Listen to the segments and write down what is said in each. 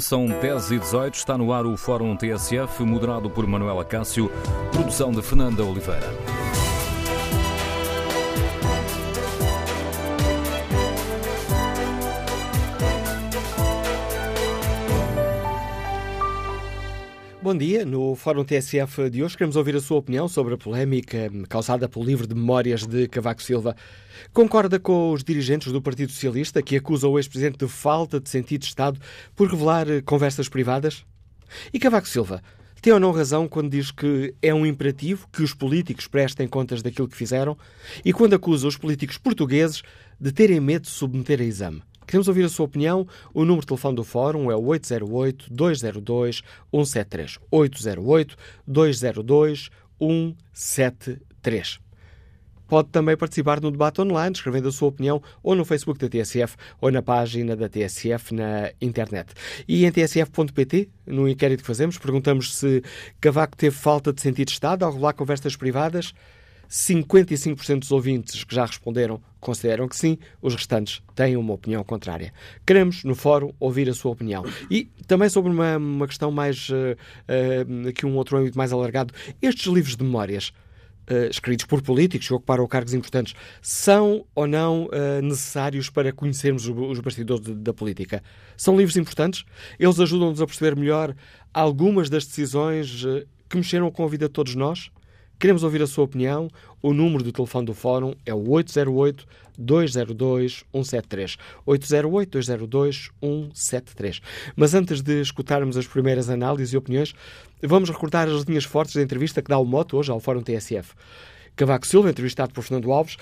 São 10 e 18, está no ar o Fórum TSF, moderado por Manuela Cássio, produção de Fernanda Oliveira. Bom dia. No Fórum TSF de hoje queremos ouvir a sua opinião sobre a polémica causada pelo livro de memórias de Cavaco Silva. Concorda com os dirigentes do Partido Socialista que acusam o ex-presidente de falta de sentido de Estado por revelar conversas privadas? E Cavaco Silva tem ou não razão quando diz que é um imperativo que os políticos prestem contas daquilo que fizeram e quando acusa os políticos portugueses de terem medo de submeter a exame? Queremos ouvir a sua opinião. O número de telefone do Fórum é o 808-202-173. 808-202-173. Pode também participar no debate online, escrevendo a sua opinião ou no Facebook da TSF ou na página da TSF na internet. E em tsf.pt, no inquérito que fazemos, perguntamos se Cavaco teve falta de sentido de Estado ao revelar conversas privadas. 55% dos ouvintes que já responderam consideram que sim, os restantes têm uma opinião contrária. Queremos, no fórum, ouvir a sua opinião. E também sobre uma, uma questão mais. Uh, uh, aqui um outro âmbito mais alargado. Estes livros de memórias. Uh, escritos por políticos que ocuparam cargos importantes, são ou não necessários para conhecermos os bastidores de, da política? São livros importantes? Eles ajudam-nos a perceber melhor algumas das decisões que mexeram com a vida de todos nós? Queremos ouvir a sua opinião. O número do telefone do Fórum é o 808-202-173. 808-202-173. Mas antes de escutarmos as primeiras análises e opiniões, vamos recordar as linhas fortes da entrevista que dá o moto hoje ao Fórum TSF. Cavaco Silva, entrevistado por Fernando Alves,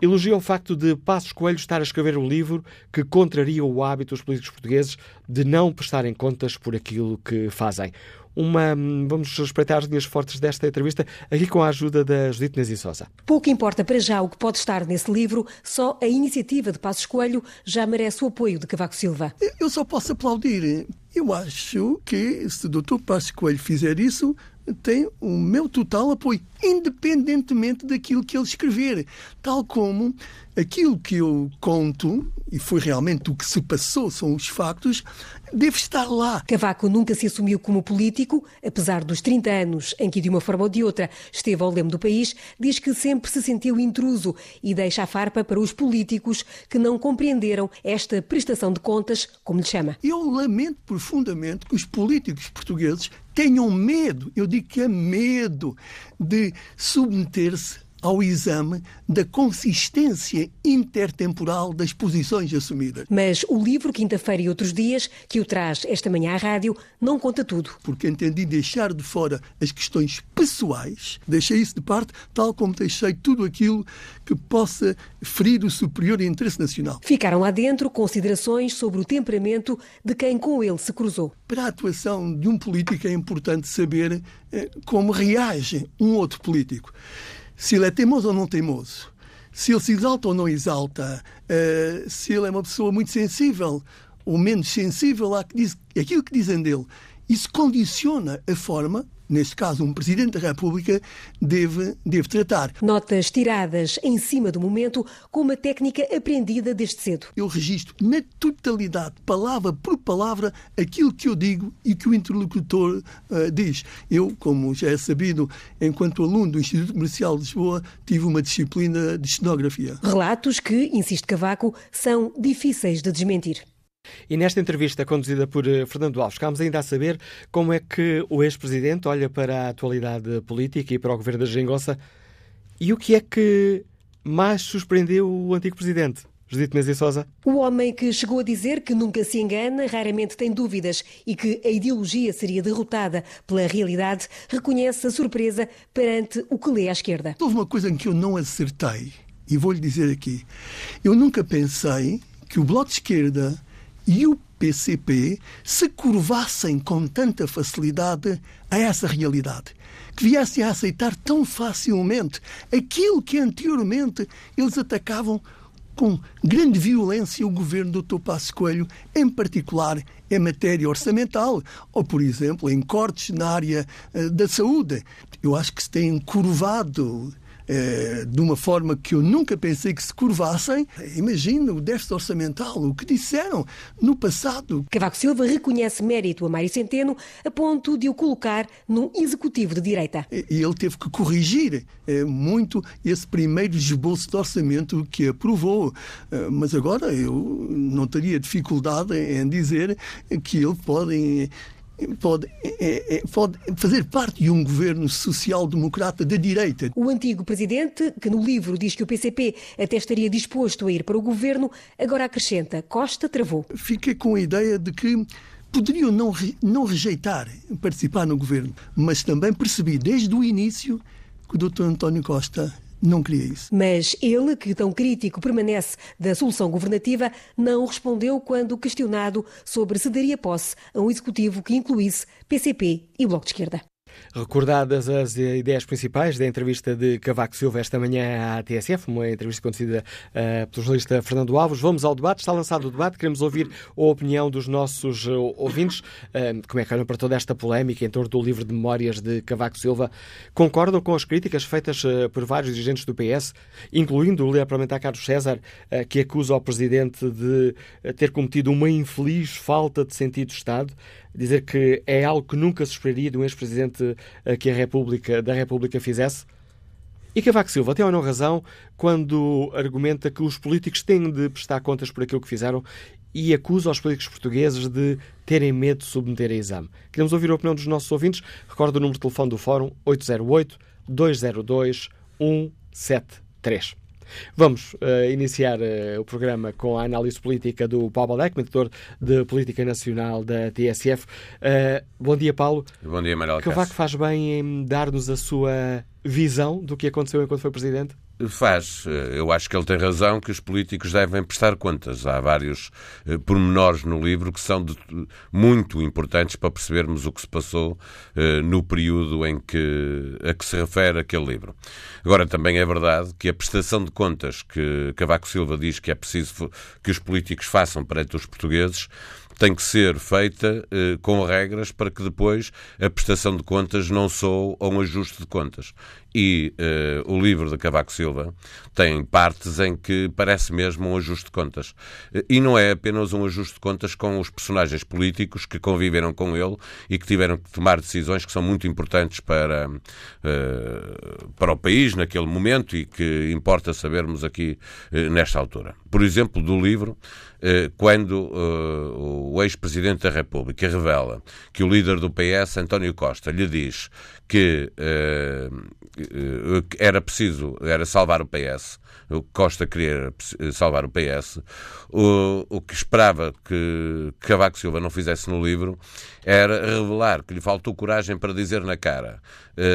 elogia o facto de Passos Coelho estar a escrever um livro que contraria o hábito dos políticos portugueses de não prestarem contas por aquilo que fazem uma. Vamos respeitar as linhas fortes desta entrevista, aqui com a ajuda da Judite Nazi Sousa. Pouco importa para já o que pode estar nesse livro, só a iniciativa de Passos Coelho já merece o apoio de Cavaco Silva. Eu só posso aplaudir. Eu acho que se o Dr. Passos Coelho fizer isso, tem o meu total apoio, independentemente daquilo que ele escrever. Tal como aquilo que eu conto, e foi realmente o que se passou, são os factos, deve estar lá. Cavaco nunca se assumiu como político, apesar dos 30 anos em que, de uma forma ou de outra, esteve ao leme do país, diz que sempre se sentiu intruso e deixa a farpa para os políticos que não compreenderam esta prestação de contas, como lhe chama. Eu lamento profundamente que os políticos portugueses tenham medo, eu digo que é medo, de submeter-se ao exame da consistência intertemporal das posições assumidas. Mas o livro Quinta-feira e Outros Dias, que o traz esta manhã à rádio, não conta tudo. Porque entendi deixar de fora as questões pessoais, deixei isso de parte, tal como deixei tudo aquilo que possa ferir o superior interesse nacional. Ficaram lá dentro considerações sobre o temperamento de quem com ele se cruzou. Para a atuação de um político é importante saber eh, como reage um outro político se ele é teimoso ou não teimoso, se ele se exalta ou não exalta, uh, se ele é uma pessoa muito sensível ou menos sensível àquilo que dizem dele. Isso condiciona a forma neste caso um Presidente da República, deve, deve tratar. Notas tiradas em cima do momento com uma técnica aprendida desde cedo. Eu registro na totalidade, palavra por palavra, aquilo que eu digo e que o interlocutor uh, diz. Eu, como já é sabido, enquanto aluno do Instituto Comercial de Lisboa, tive uma disciplina de cenografia. Relatos que, insiste Cavaco, são difíceis de desmentir. E nesta entrevista conduzida por eh, Fernando Alves, ficámos ainda a saber como é que o ex-presidente olha para a atualidade política e para o governo da Gengossa e o que é que mais surpreendeu o antigo presidente. Judite Mesa Sousa. O homem que chegou a dizer que nunca se engana, raramente tem dúvidas e que a ideologia seria derrotada pela realidade, reconhece a surpresa perante o que lê à esquerda. Houve uma coisa em que eu não acertei e vou-lhe dizer aqui. Eu nunca pensei que o Bloco de Esquerda e o PCP se curvassem com tanta facilidade a essa realidade, que viessem a aceitar tão facilmente aquilo que anteriormente eles atacavam com grande violência o governo do Dr. Passo Coelho, em particular em matéria orçamental, ou, por exemplo, em cortes na área uh, da saúde. Eu acho que se têm curvado de uma forma que eu nunca pensei que se curvassem. Imagina o déficit orçamental, o que disseram no passado. Cavaco Silva reconhece mérito a Mário Centeno a ponto de o colocar no executivo de direita. E ele teve que corrigir eh, muito esse primeiro esboço de orçamento que aprovou. Eh, mas agora eu não teria dificuldade em dizer que ele pode pode, é, é, pode fazer parte de um governo social-democrata da direita. O antigo presidente, que no livro diz que o PCP até estaria disposto a ir para o governo, agora acrescenta: Costa travou. Fiquei com a ideia de que poderiam não, não rejeitar participar no governo, mas também percebi desde o início que o Dr. António Costa não queria isso. Mas ele, que tão crítico permanece da solução governativa, não respondeu quando questionado sobre se daria posse a um executivo que incluísse PCP e Bloco de Esquerda. Recordadas as ideias principais da entrevista de Cavaco Silva esta manhã à TSF, uma entrevista conduzida uh, pelo jornalista Fernando Alves, vamos ao debate. Está lançado o debate, queremos ouvir a opinião dos nossos uh, ouvintes. Uh, como é que olham para toda esta polémica em torno do livro de memórias de Cavaco Silva? Concordam com as críticas feitas por vários dirigentes do PS, incluindo o líder parlamentar Carlos César, que acusa o presidente de ter cometido uma infeliz falta de sentido de Estado? Dizer que é algo que nunca se esperaria de um ex-presidente eh, que a República, da República fizesse? E Cavaco Silva tem ou não razão quando argumenta que os políticos têm de prestar contas por aquilo que fizeram e acusa os políticos portugueses de terem medo de submeter a exame. Queremos ouvir a opinião dos nossos ouvintes. Recordo o número de telefone do Fórum 808 202 173. Vamos uh, iniciar uh, o programa com a análise política do Paulo Baldeck, mediador de Política Nacional da TSF. Uh, eh, bom dia, Paulo. Bom dia, Manuel Cavaco faz bem em dar-nos a sua visão do que aconteceu enquanto foi Presidente? Faz. Eu acho que ele tem razão que os políticos devem prestar contas. Há vários eh, pormenores no livro que são de, muito importantes para percebermos o que se passou eh, no período em que, a que se refere aquele livro. Agora, também é verdade que a prestação de contas que Cavaco Silva diz que é preciso que os políticos façam perante os portugueses tem que ser feita eh, com regras para que depois a prestação de contas não sou um ajuste de contas. E eh, o livro de Cavaco Silva tem partes em que parece mesmo um ajuste de contas. Eh, e não é apenas um ajuste de contas com os personagens políticos que conviveram com ele e que tiveram que tomar decisões que são muito importantes para, eh, para o país naquele momento e que importa sabermos aqui eh, nesta altura. Por exemplo, do livro, quando uh, o ex-presidente da República revela que o líder do PS, António Costa, lhe diz que uh, era preciso era salvar o PS, o Costa queria salvar o PS, o, o que esperava que Cavaco Silva não fizesse no livro era revelar que lhe faltou coragem para dizer na cara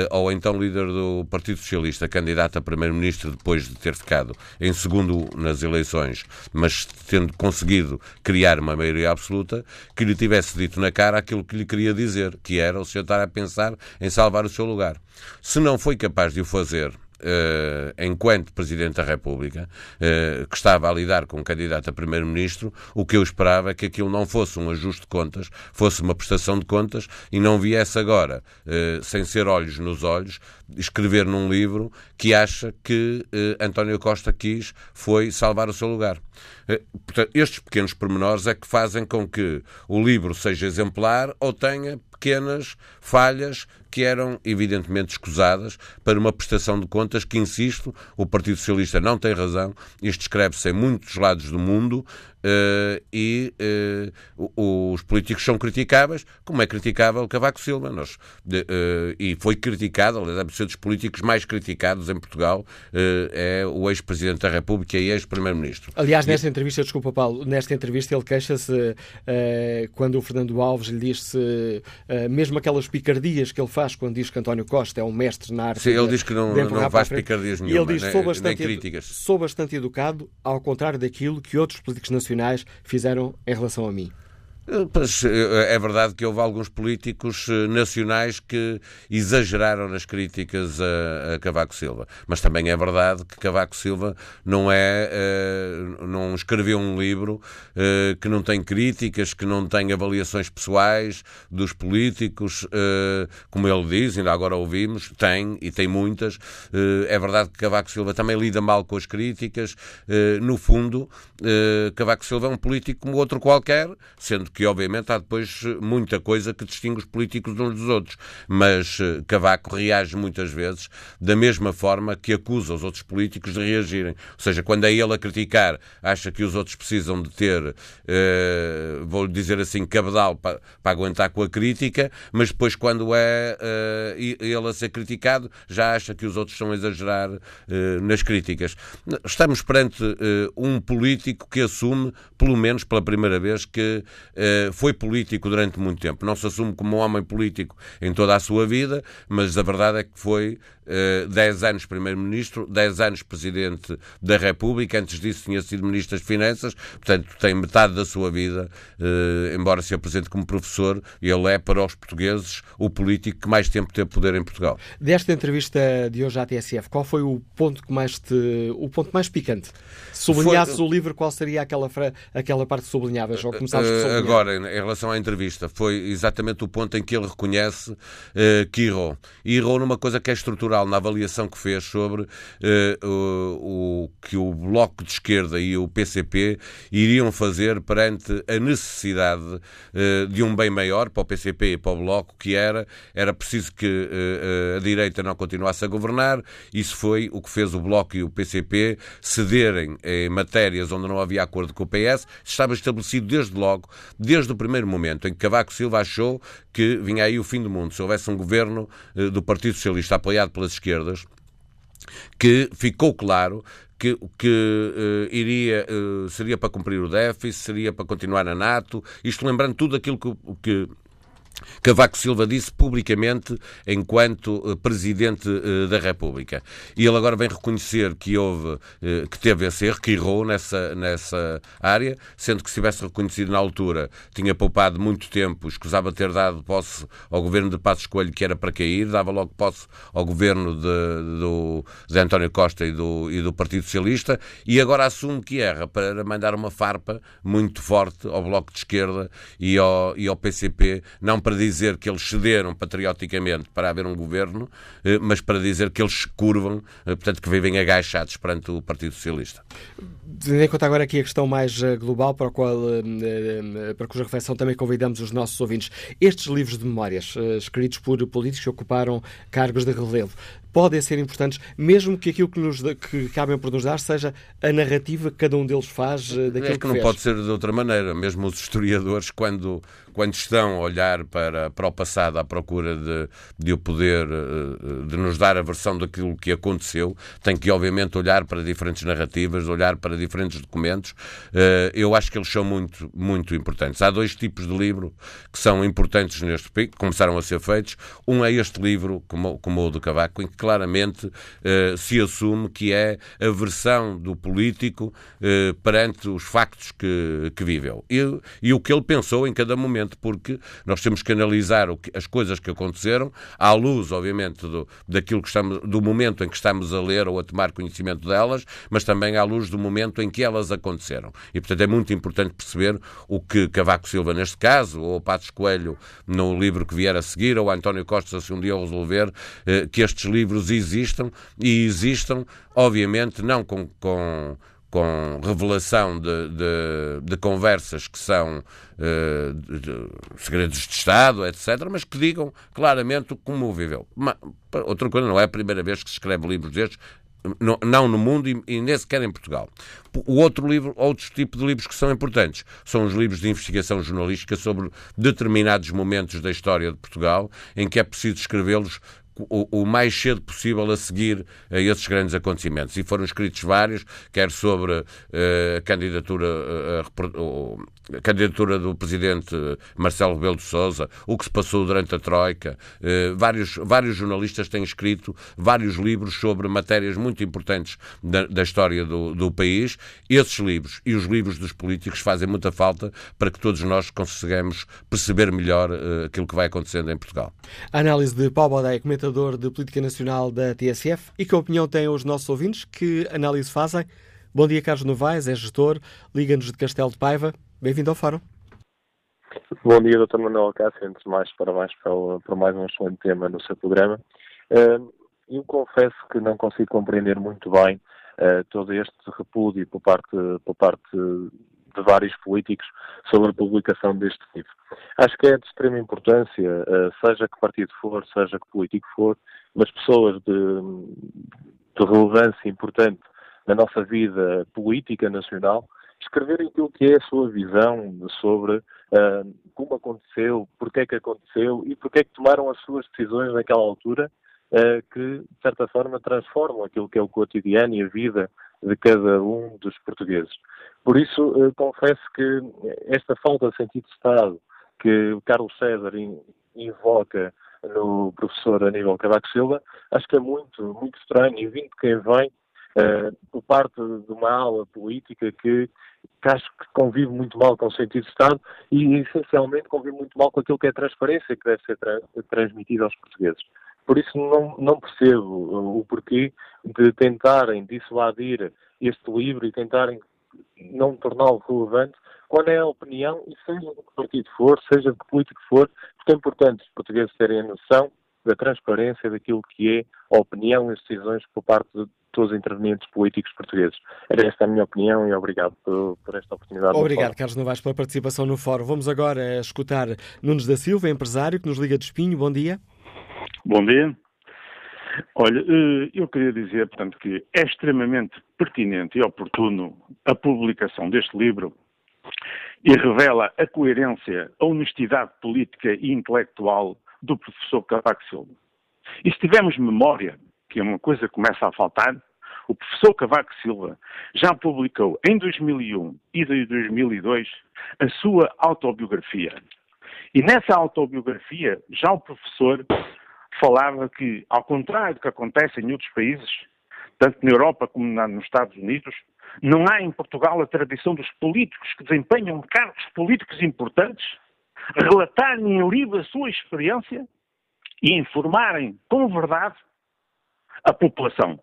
ao então líder do Partido Socialista, candidato a primeiro-ministro depois de ter ficado em segundo nas eleições, mas tendo conseguido criar uma maioria absoluta, que lhe tivesse dito na cara aquilo que lhe queria dizer, que era o senhor estar a pensar em salvar o seu lugar. Se não foi capaz de o fazer enquanto Presidente da República, uh, que estava a lidar com um candidato a Primeiro-Ministro, o que eu esperava é que aquilo não fosse um ajuste de contas, fosse uma prestação de contas e não viesse agora, uh, sem ser olhos nos olhos, escrever num livro que acha que António Costa quis foi salvar o seu lugar. portanto, estes pequenos pormenores é que fazem com que o livro seja exemplar ou tenha pequenas falhas que eram evidentemente escusadas para uma prestação de contas que, insisto, o Partido Socialista não tem razão. Isto escreve-se em muitos lados do mundo uh, e uh, os políticos são criticáveis, como é criticável Cavaco Silva. Nós, uh, e foi criticado, aliás, deve ser dos políticos mais criticados em Portugal, é o ex-presidente da República e ex-primeiro-ministro. Aliás, nesta e... entrevista, desculpa Paulo, nesta entrevista ele queixa-se quando o Fernando Alves lhe diz-se, mesmo aquelas picardias que ele faz quando diz que António Costa é um mestre na arte. Sim, ele diz que não, não faz picardias nenhuma, ele diz, né, sou bastante, sou bastante educado, ao contrário daquilo que outros políticos nacionais fizeram em relação a mim. Pois, é verdade que houve alguns políticos nacionais que exageraram nas críticas a, a, Cavaco Silva, mas também é verdade que Cavaco Silva não é, não escreveu um livro que não tem críticas, que não tem avaliações pessoais dos políticos, como ele diz, ainda agora ouvimos, tem e tem muitas. É verdade que Cavaco Silva também lida mal com as críticas. No fundo, Cavaco Silva é um político como outro qualquer, sendo que, obviamente, há depois muita coisa que distingue os políticos uns dos outros. Mas eh, Cavaco reage muitas vezes da mesma forma que acusa os outros políticos de reagirem. Ou seja, quando é ele a criticar, acha que os outros precisam de ter, eh, vou dizer assim, cabedal para, para, aguentar com a crítica, mas depois, quando é eh, ele a ser criticado, já acha que os outros estão a exagerar eh, nas críticas. Estamos perante eh, um político que assume, pelo menos pela primeira vez, que eh, foi político durante muito tempo. Não se assume como um homem político em toda a sua vida, mas a verdade é que foi 10 anos Primeiro-Ministro, 10 anos Presidente da República, antes disso tinha sido Ministro das Finanças, portanto tem metade da sua vida, embora se apresente como professor, ele é para os portugueses o político que mais tempo teve poder em Portugal. Desta entrevista de hoje à TSF, qual foi o ponto que mais te, o ponto mais picante? Sublinhasses foi... o livro, qual seria aquela, aquela parte que sublinhavas? Ou começavas por sublinhar? Agora, em relação à entrevista, foi exatamente o ponto em que ele reconhece que errou. E errou numa coisa que é estrutural, na avaliação que fez sobre uh, o, o, que o Bloco de Esquerda e o PCP iriam fazer perante a necessidade uh, de um bem maior para o PCP e para o Bloco, que era, era preciso que a direita não continuasse a governar. Isso foi o que fez o Bloco e o PCP cederem em matérias onde não havia acordo com o PS. Estava estabelecido desde logo, desde o primeiro momento em que Cavaco Silva achou que vinha aí o fim do mundo. Se houvesse um governo do Partido Socialista apoiado pelas esquerdas, que ficou claro que, que uh, iria, uh, seria para cumprir o déficit, seria para continuar na NATO, isto lembrando tudo aquilo que, que Cavaco Silva disse publicamente enquanto eh, Presidente eh, da República. E ele agora vem reconhecer que houve, eh, que teve esse erro, que errou nessa, nessa área, sendo que se tivesse reconhecido na altura, tinha poupado muito tempo, escusava ter dado posse ao governo de Passos Coelho, que era para cair, dava logo posse ao governo de, do, de António Costa e do, e do Partido Socialista, e agora assume que erra para mandar uma farpa muito forte ao Bloco de Esquerda e ao, e ao PCP, não para dizer que eles cederam patrioticamente para haver um governo, eh, mas para dizer que eles se curvam, eh, portanto, que vivem agachados perante o Partido Socialista. Tendo em conta agora aqui a questão mais eh, global, para, a qual, para cuja reflexão também convidamos os nossos ouvintes, estes livros de memórias, escritos por políticos que ocuparam cargos de relevo, podem ser importantes, mesmo que aquilo que, nos, que cabem por nos dar seja a narrativa que cada um deles faz daquilo é que, que não fez. pode ser de outra maneira. Mesmo os historiadores, quando quando estão a olhar para, para o passado à procura de, de o poder, eh, de nos dar a versão daquilo que aconteceu, têm que, obviamente, olhar para diferentes narrativas, olhar para diferentes documentos. Eh, eu acho que eles são muito, muito importantes. Há dois tipos de livro que são importantes neste que começaram a ser feitos. Um é este livro, como, como o do Cavaco, em que claramente eh, se assume que é a versão do político perante os factos que, que viveu. E, e o que ele pensou em cada momento porque nós temos que analisar que, as coisas que aconteceram, à luz, obviamente, do, daquilo que estamos, do momento em que estamos a ler ou a tomar conhecimento delas, mas também à luz do momento em que elas aconteceram. E, portanto, é muito importante perceber o que Cavaco Silva, neste caso, ou Patos Coelho, no livro que vier a seguir, ou António Costa, se um dia resolver, eh, que estes livros existam e existam, obviamente, não com, com com revelação de, de, de, conversas que são uh, de, segredos de Estado, etc., mas que digam claramente como viveu. Mas, outra coisa, não é a primeira vez que se escreve livros destes, não, no mundo e, e nem sequer em Portugal. O outro livro, outros tipos de livros que são importantes, são os livros de investigação jornalística sobre determinados momentos da história de Portugal, em que é preciso escrevê-los o, o, mais cedo possível a seguir a esses grandes acontecimentos. E foram escritos vários, quer sobre uh, a candidatura, uh, a candidatura do presidente Marcelo Rebelo de Sousa, o que se passou durante a Troika. Uh, vários, vários jornalistas têm escrito vários livros sobre matérias muito importantes da, da história do, do, país. Esses livros e os livros dos políticos fazem muita falta para que todos nós consigamos perceber melhor aquilo que vai acontecendo em Portugal. A análise de Paulo Badeia, comentador de Política Nacional da TSF. E que opinião têm os nossos ouvintes? Que análise fazem? Bom dia, Carlos Novaes, é gestor, liga-nos de Castelo de Paiva. Bem-vindo ao Fórum. Bom dia, Dr. Manuel Cássio. Antes de mais, parabéns por, mais um excelente tema no seu programa. Eu confesso que não consigo compreender muito bem uh, todo este repúdio por parte, por parte de vários políticos sobre a publicação deste livro. Acho que é de extrema importância, eh, seja que partido for, seja que político for, mas pessoas de, de relevância importante na nossa vida política nacional, escreverem aquilo que é a sua visão sobre uh, como aconteceu, porque é que aconteceu e porque é que tomaram as suas decisões naquela altura que, de certa forma, transformam aquilo que é o cotidiano e a vida de cada um dos portugueses. Por isso, uh, confesso que esta falta de sentido de Estado que o Carlos César invoca no professor Aníbal Cavaco Silva, acho que é muito, muito estranho e vindo de quem vem uh, por parte de uma ala política que, que, acho que convive muito mal com o sentido de Estado e essencialmente convive muito mal com aquilo que é transparência que deve ser tra transmitida aos portugueses. Por isso não, não percebo o porquê de tentarem dissuadir este livro e tentarem não torná-lo relevante qual é a opinião, e seja de que partido for, seja de que político for, porque é importante os portugueses terem a noção da transparência daquilo que é a opinião e as decisões por parte de todos os intervenientes políticos portugueses. Era esta a minha opinião e obrigado por, por esta oportunidade. Obrigado, Carlos Novaes, pela participação no fórum. Vamos agora escutar Nunes da Silva, empresário, que nos liga de Espinho. Bom dia. Bom dia. Olha, eh, eu queria dizer, portanto, que é extremamente pertinente e oportuno a publicação deste livro e revela a coerência, a honestidade política e intelectual do professor Cavaco Silva. E se tivermos memória, que é uma coisa que começa a faltar, o professor Cavaco Silva já publicou em 2001 e 2002 a sua autobiografia. E nessa autobiografia, já o professor falava que, ao contrário do que acontece em outros países, tanto na Europa como nos Estados Unidos, não há em Portugal a tradição dos políticos que desempenham cargos políticos importantes relatarem em livre a sua experiência e informarem com verdade a população.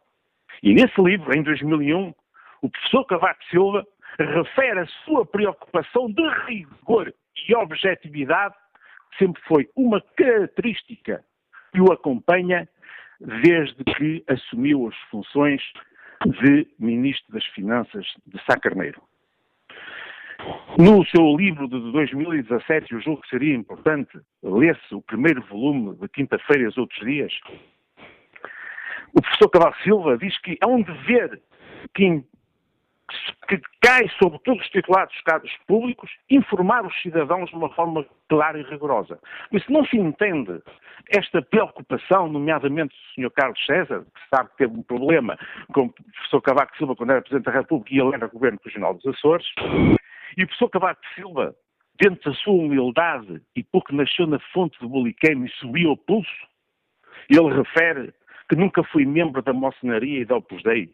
E nesse livro, em 2001, o professor Cavaco Silva refere a sua preocupação de rigor e objetividade, que sempre foi uma característica que o acompanha desde que assumiu as funções de Ministro das Finanças de Sá Carneiro. No seu livro de 2017, eu julgo que seria importante ler-se o primeiro volume de Quinta-feira e os outros dias. O professor Cavalo Silva diz que é um dever que que cai sobre todos os titulados dos cargos públicos informar os cidadãos de uma forma clara e rigorosa. Mas se não se entende esta preocupação, nomeadamente do Sr. Carlos César, que sabe que teve um problema com o professor Cavaco Silva quando era Presidente da República e ele era Governo Regional dos Açores, e o professor Cavaco Silva, dentro da sua humildade e porque nasceu na fonte de Boliqueime e subiu ao pulso, ele refere que nunca foi membro da mocenaria e da Opus Dei,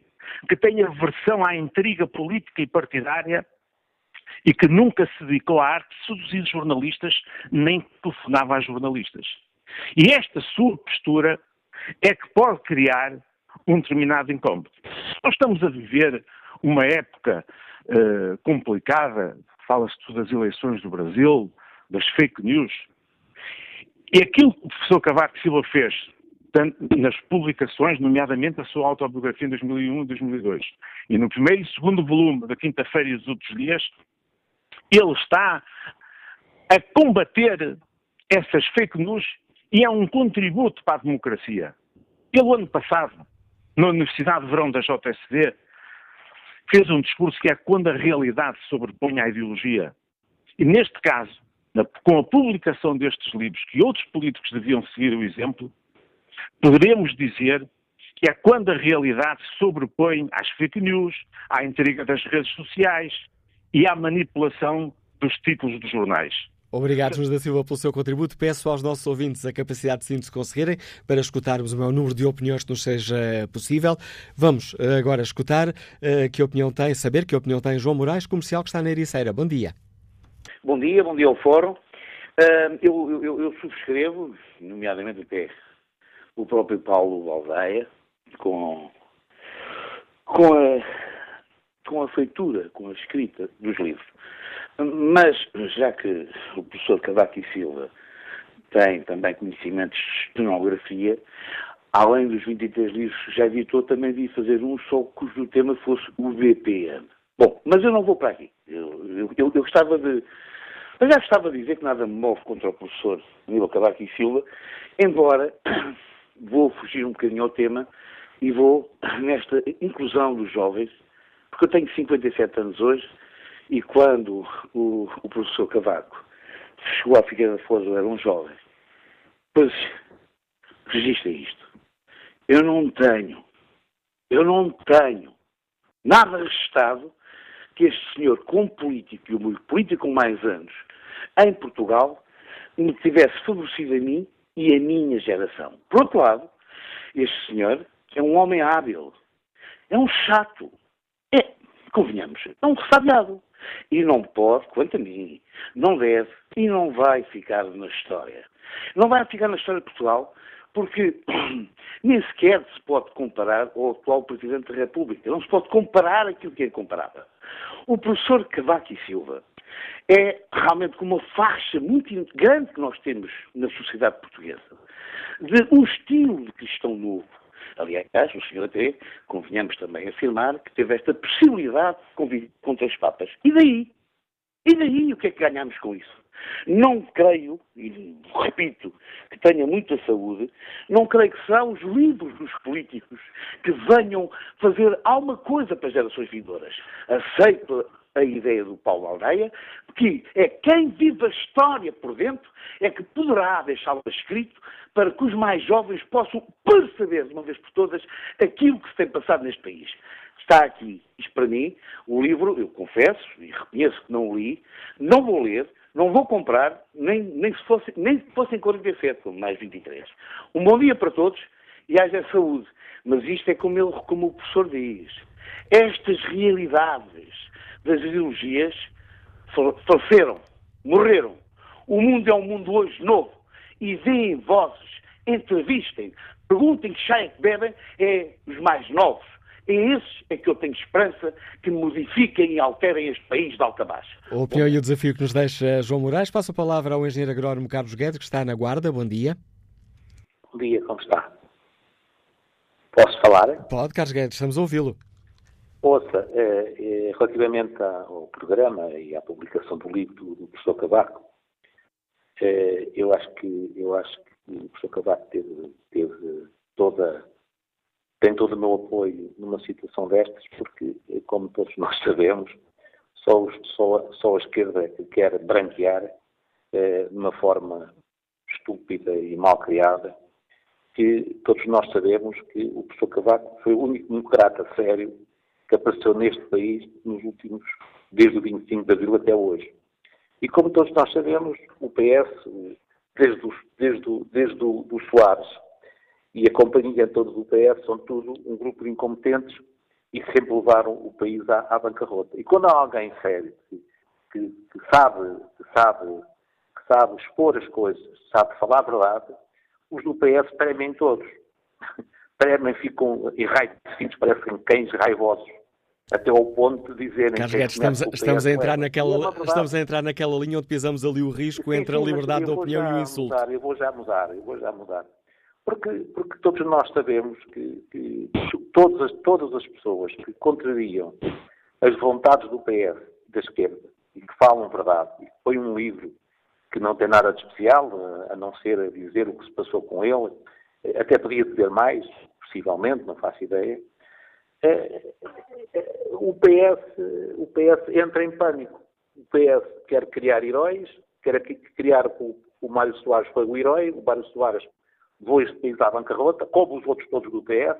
que tem aversão à intriga política e partidária e que nunca se dedicou à arte de seduzir jornalistas nem telefonava a jornalistas. E esta sua postura é que pode criar um determinado incómodo. Nós estamos a viver uma época uh, complicada, fala-se das eleições do Brasil, das fake news, e aquilo que o professor Cavaco Silva fez nas publicações, nomeadamente a sua autobiografia em 2001 e 2002. E no primeiro e segundo volume da Quinta-feira e os outros dias, ele está a combater essas fake news e é um contributo para a democracia. Ele, ano passado, na Universidade de Verão da JSD, fez um discurso que é quando a realidade sobrepõe à ideologia. E neste caso, com a publicação destes livros, que outros políticos deviam seguir o exemplo, poderemos dizer que é quando a realidade se sobrepõe às fake news, à intriga das redes sociais e à manipulação dos títulos dos jornais. Obrigado, José da Silva, pelo seu contributo. Peço aos nossos ouvintes a capacidade de síntese conseguirem para escutarmos o maior número de opiniões que nos seja possível. Vamos eh, agora escutar uh, que opinião tem, saber que opinião tem João Moraes, comercial que está na Ericeira. Bom dia. Bom dia, bom dia ao Fórum. Uh, eu, eu, eu, subscrevo, nomeadamente até o próprio Paulo Aldeia, com, com, a, com a feitura, com a escrita dos livros. Mas, já que o professor Cavaco e Silva tem também conhecimentos de estenografia, além dos 23 livros que já editou, também vi fazer um só cujo tema fosse o BPM. Bom, mas eu não vou para aqui. Eu, eu, eu, eu gostava de. Eu já gostava de dizer que nada me move contra o professor Aníbal Cavaco e Silva, embora vou fugir um bocadinho ao tema e vou nesta inclusão dos jovens, porque eu tenho 57 anos hoje e quando o, o professor Cavaco chegou à Figueira da Foz, eu era um jovem, pois registrem isto. Eu não tenho, eu não tenho nada registado que este senhor, como político e o político com mais anos, em Portugal, me tivesse favorecido a mim e a minha geração. Por outro lado, este senhor é um homem hábil, é um chato, é, convenhamos, é um ressabiado. E não pode, quanto a mim, não deve e não vai ficar na história. Não vai ficar na história de Portugal porque nem sequer se pode comparar ao atual Presidente da República. Não se pode comparar aquilo que é comparável. O professor Cavaco e Silva é realmente uma faixa muito grande que nós temos na sociedade portuguesa, de um estilo de cristão novo, Aliás, o senhor até, convenhamos também afirmar, que teve esta possibilidade de conviver com três papas. E daí? E daí o que é que ganhamos com isso? Não creio, e repito, que tenha muita saúde, não creio que são os livros dos políticos que venham fazer alguma coisa para as gerações vindouras. Aceito a ideia do Paulo Aldeia, que é quem vive a história por dentro é que poderá deixá-la escrito para que os mais jovens possam perceber, de uma vez por todas, aquilo que se tem passado neste país. Está aqui, isto para mim, o livro, eu confesso e reconheço que não o li, não vou ler, não vou comprar, nem, nem, se, fosse, nem se fossem 47, como mais 23. Um bom dia para todos e haja saúde. Mas isto é como, ele, como o professor diz. Estas realidades das ideologias faleceram, morreram. O mundo é um mundo hoje novo. E deem vozes, entrevistem, perguntem que chá é que bebem, é os mais novos. É esses é que eu tenho esperança que modifiquem e alterem este país de alta baixa. A opinião e o desafio que nos deixa João Moraes. Passo a palavra ao engenheiro agrónomo Carlos Guedes, que está na Guarda. Bom dia. Bom dia, como está? Posso falar? Pode, Carlos Guedes, estamos a ouvi-lo. Ouça, eh, eh, relativamente ao programa e à publicação do livro do, professor Cavaco, eh, eu acho que eu acho que o professor Cavaco teve, teve toda tem todo o meu apoio numa situação destas, porque, como todos nós sabemos, só, só, só a esquerda é que quer branquear de uma forma estúpida e mal criada, que todos nós sabemos que o professor Cavaco foi o único democrata sério que apareceu neste país nos últimos, desde o 25 de abril até hoje. E como todos nós sabemos, o PS, desde, os, desde, o, desde o, dos Soares e a companhia toda do PS, são tudo um grupo de incompetentes e sempre levaram o país à, à bancarrota. E quando há alguém sério que, que, que, sabe, que, sabe, que sabe expor as coisas, sabe falar a verdade, os do PS tremem todos. tremem, ficam enraivecidos, parecem cães raivosos até ao ponto de dizerem Carlos Guedes, estamos, estamos, a entrar naquela, é estamos a entrar naquela linha onde pisamos ali o risco sim, entre sim, a liberdade de opinião e o insulto. Mudar, eu vou já mudar, eu vou já mudar. Porque, porque todos nós sabemos que, que todas, as, todas as pessoas que contrariam as vontades do PS, da esquerda, e que falam verdade, e põem um livro que não tem nada de especial, a não ser a dizer o que se passou com ele, até podia dizer mais, possivelmente, não faço ideia, o PS, o PS entra em pânico. O PS quer criar heróis, quer criar o, o Mário Soares foi o herói, o Mário Soares levou este país à bancarrota, como os outros todos do PS.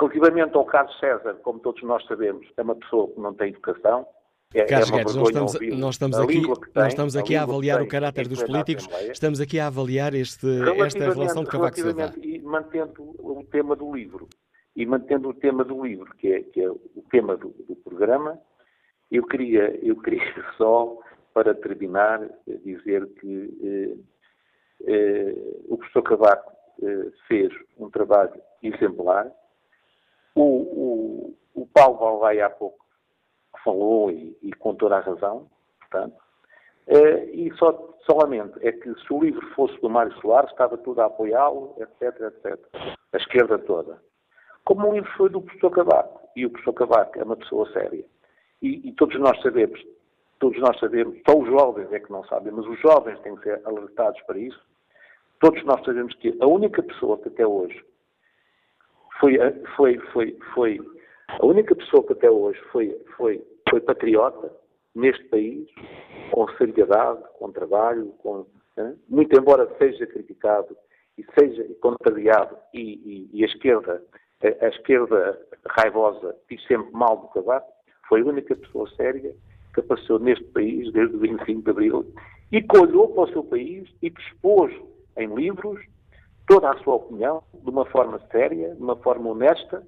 Relativamente ao caso César, como todos nós sabemos, é uma pessoa que não tem educação, é, Carlos é Guedes, nós estamos, nós estamos aqui, tem, nós estamos aqui a, a avaliar o caráter dos políticos, estamos aqui a avaliar este, esta relação de Cavaco Silva. E mantendo o tema do livro, e mantendo o tema do livro, que é, que é o tema do, do, programa, eu queria, eu queria só, para terminar, dizer que eh, eh, o professor Cavaco eh, fez um trabalho exemplar. O, o, o Paulo Valvai há pouco falou e, e com toda a razão, portanto. Uh, e só, solamente é que se o livro fosse do Mário Soares, estava tudo a apoiá-lo, etc, etc. A esquerda toda. Como o livro foi do professor Cavaco, e o professor Cavaco é uma pessoa séria. E, e, todos nós sabemos, todos nós sabemos, só os jovens é que não sabem, mas os jovens têm que ser alertados para isso. Todos nós sabemos que a única pessoa que até hoje foi, foi, foi, foi a única pessoa que até hoje foi, foi, foi patriota neste país, com seriedade, com trabalho, com, hein? muito embora seja criticado e seja contrariado e, e, e a esquerda, a, a, esquerda raivosa diz sempre mal do Cavaco, foi a única pessoa séria que apareceu neste país desde o 25 de Abril e que olhou para o seu país e que expôs em livros toda a sua opinião de uma forma séria, de uma forma honesta